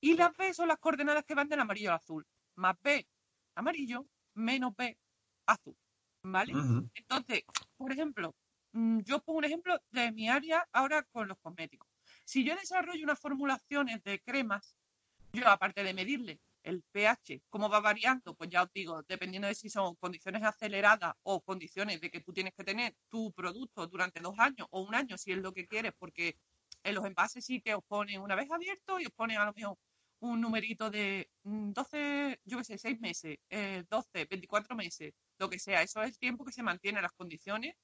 Y las B son las coordenadas que van del amarillo al azul. Más B, amarillo, menos B, azul. ¿Vale? Entonces, por ejemplo, yo pongo un ejemplo de mi área ahora con los cosméticos. Si yo desarrollo unas formulaciones de cremas, yo aparte de medirle el pH, cómo va variando, pues ya os digo, dependiendo de si son condiciones aceleradas o condiciones de que tú tienes que tener tu producto durante dos años o un año, si es lo que quieres, porque en los envases sí que os ponen una vez abierto y os ponen a lo mejor un numerito de mm, 12, yo qué sé, 6 meses, eh, 12, 24 meses, lo que sea. Eso es el tiempo que se mantiene las condiciones,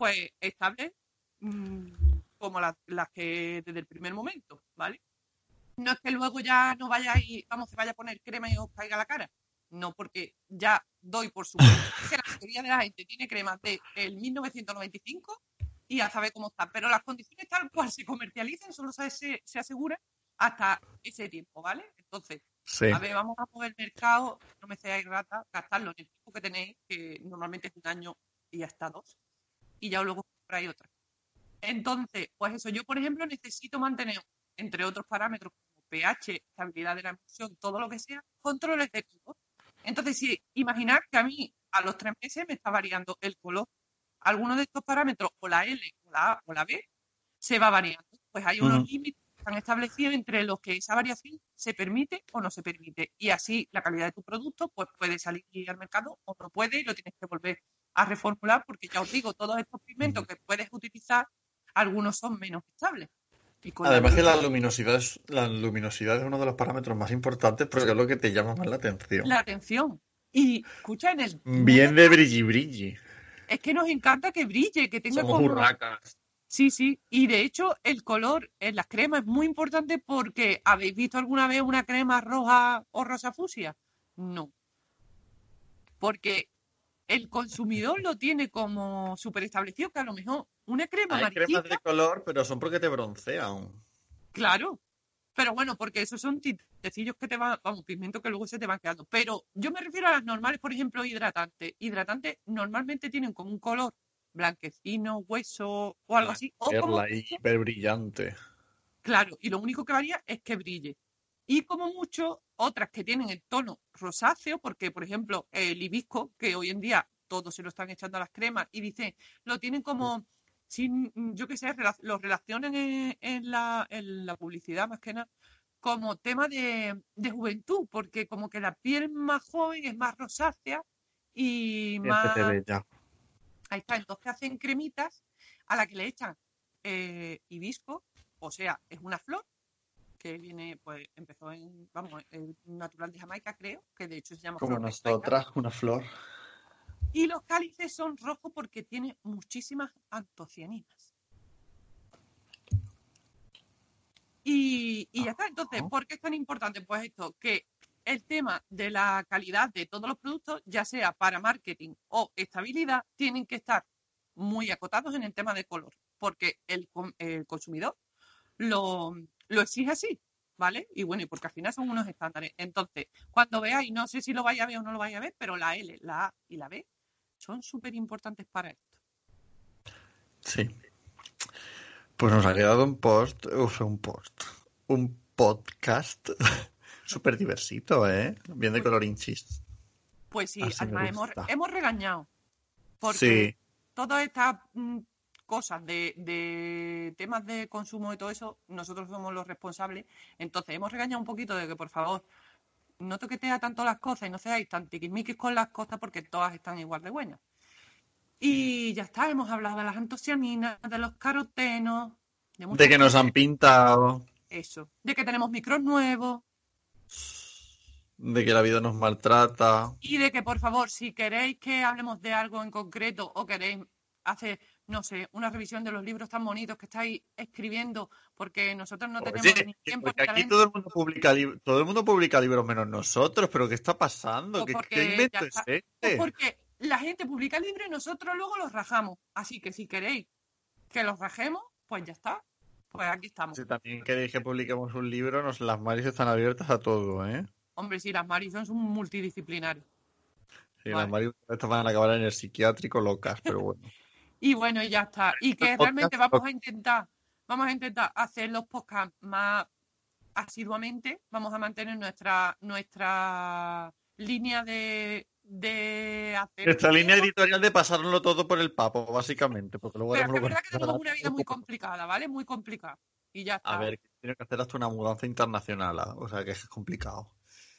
pues, estables mm, como las, las que desde el primer momento, ¿vale? No es que luego ya no vayáis, vamos, se vaya a poner crema y os caiga la cara. No, porque ya doy por supuesto que la mayoría de la gente tiene cremas de el 1995 y ya sabe cómo está. Pero las condiciones tal cual se comercializan solo se, se, se asegura hasta ese tiempo, ¿vale? Entonces, Sí. a ver, vamos a mover el mercado, no me seáis rata, gastarlo en el tiempo que tenéis, que normalmente es un año y hasta dos, y ya luego compráis otra. Entonces, pues eso, yo por ejemplo necesito mantener, entre otros parámetros como pH, estabilidad de la emulsión, todo lo que sea, controles de color. Entonces, si imaginar que a mí a los tres meses me está variando el color, alguno de estos parámetros, o la L, o la A, o la B, se va variando. Pues hay unos límites que están establecidos entre los que esa variación se permite o no se permite. Y así la calidad de tu producto pues puede salir al mercado o no puede y lo tienes que volver a reformular porque ya os digo, todos estos pigmentos que puedes utilizar, algunos son menos estables. La Además que la luminosidad, es, la luminosidad es uno de los parámetros más importantes porque es lo que te llama más la atención. la atención. Y escucha en el Bien de brilli brilli. es que nos encanta que brille, que tenga Somos como burracas. Sí, sí, y de hecho el color en las cremas es muy importante porque ¿habéis visto alguna vez una crema roja o rosa fucsia? No. Porque el consumidor lo tiene como súper establecido, que a lo mejor una crema Hay cremas de color, pero son porque te broncean. claro, pero bueno, porque esos son tintecillos que te van, vamos, pigmentos que luego se te van quedando. Pero yo me refiero a las normales, por ejemplo, hidratantes. Hidratantes normalmente tienen como un color blanquecino, hueso o algo así. O como hiper brillante. Claro, y lo único que varía es que brille. Y como mucho, otras que tienen el tono rosáceo, porque por ejemplo el hibisco, que hoy en día todos se lo están echando a las cremas, y dicen, lo tienen como, sin, yo qué sé, lo relacionan en, en la, en la publicidad más que nada, como tema de, de juventud, porque como que la piel más joven es más rosácea y más... Ahí está, entonces hacen cremitas a la que le echan eh, hibisco, o sea, es una flor que viene, pues empezó en, vamos, en natural de Jamaica, creo, que de hecho se llama Como nosotras, una flor. Y los cálices son rojos porque tiene muchísimas antocianinas. Y, y ya está. Entonces, Ajá. ¿por qué es tan importante? Pues esto, que el tema de la calidad de todos los productos, ya sea para marketing o estabilidad, tienen que estar muy acotados en el tema de color, porque el, el consumidor lo, lo exige así, ¿vale? Y bueno, y porque al final son unos estándares. Entonces, cuando veáis, no sé si lo vais a ver o no lo vais a ver, pero la L, la A y la B son súper importantes para esto. Sí. Pues nos ha quedado un post, uf, un post, un podcast súper diversito, ¿eh? Bien de colorinchis. Pues sí, Así además hemos regañado. Porque Sí, todas estas mm, cosas de, de temas de consumo y todo eso, nosotros somos los responsables. Entonces, hemos regañado un poquito de que, por favor, no toquetea tanto las cosas y no seáis tan tiquismiquis con las cosas porque todas están igual de buenas. Y ya está, hemos hablado de las antocianinas, de los carotenos, de de que nos han pintado, Eso, de que tenemos micros nuevos de que la vida nos maltrata. y de que, por favor, si queréis que hablemos de algo en concreto o queréis hacer, no sé, una revisión de los libros tan bonitos que estáis escribiendo, porque nosotros no tenemos Oye, ni tiempo porque aquí todo el mundo publica todo el mundo publica libros menos nosotros, pero ¿qué está pasando? Pues ¿Qué, invento es pues este? porque la gente publica libros y nosotros luego los rajamos. Así que si queréis que los rajemos, pues ya está. Pues aquí estamos. Si también queréis que publiquemos un libro, nos, las maris están abiertas a todo, ¿eh? Hombre, sí, las Maris son multidisciplinarios. Sí, Vale. las maris estas van a acabar en el psiquiátrico locas, pero bueno. Y bueno, y ya está. Y que realmente vamos a intentar, vamos a intentar hacer los podcasts más asiduamente. Vamos a mantener nuestra, nuestra línea de, de hacer. Nuestra línea editorial de pasárnoslo todo por el papo, básicamente, porque luego Pero es verdad que tenemos una vida muy complicada, ¿vale? Muy complicada. Y ya está. A ver, tiene que hacer hasta una mudanza internacional, o sea que es complicado.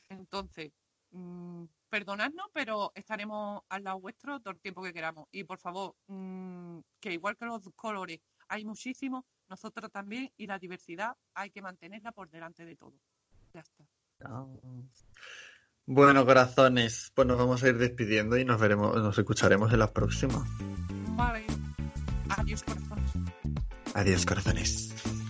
Entonces, mm, perdonadnos, pero estaremos al lado vuestro todo el tiempo que queramos. Y por favor, mm, que igual que los colores hay muchísimos, nosotros también, y la diversidad hay que mantenerla por delante de todo. Ya está. Bueno, corazones, pues nos vamos a ir despidiendo y nos veremos, nos escucharemos en la próxima. Vale. Adiós, corazones. Adiós, corazones.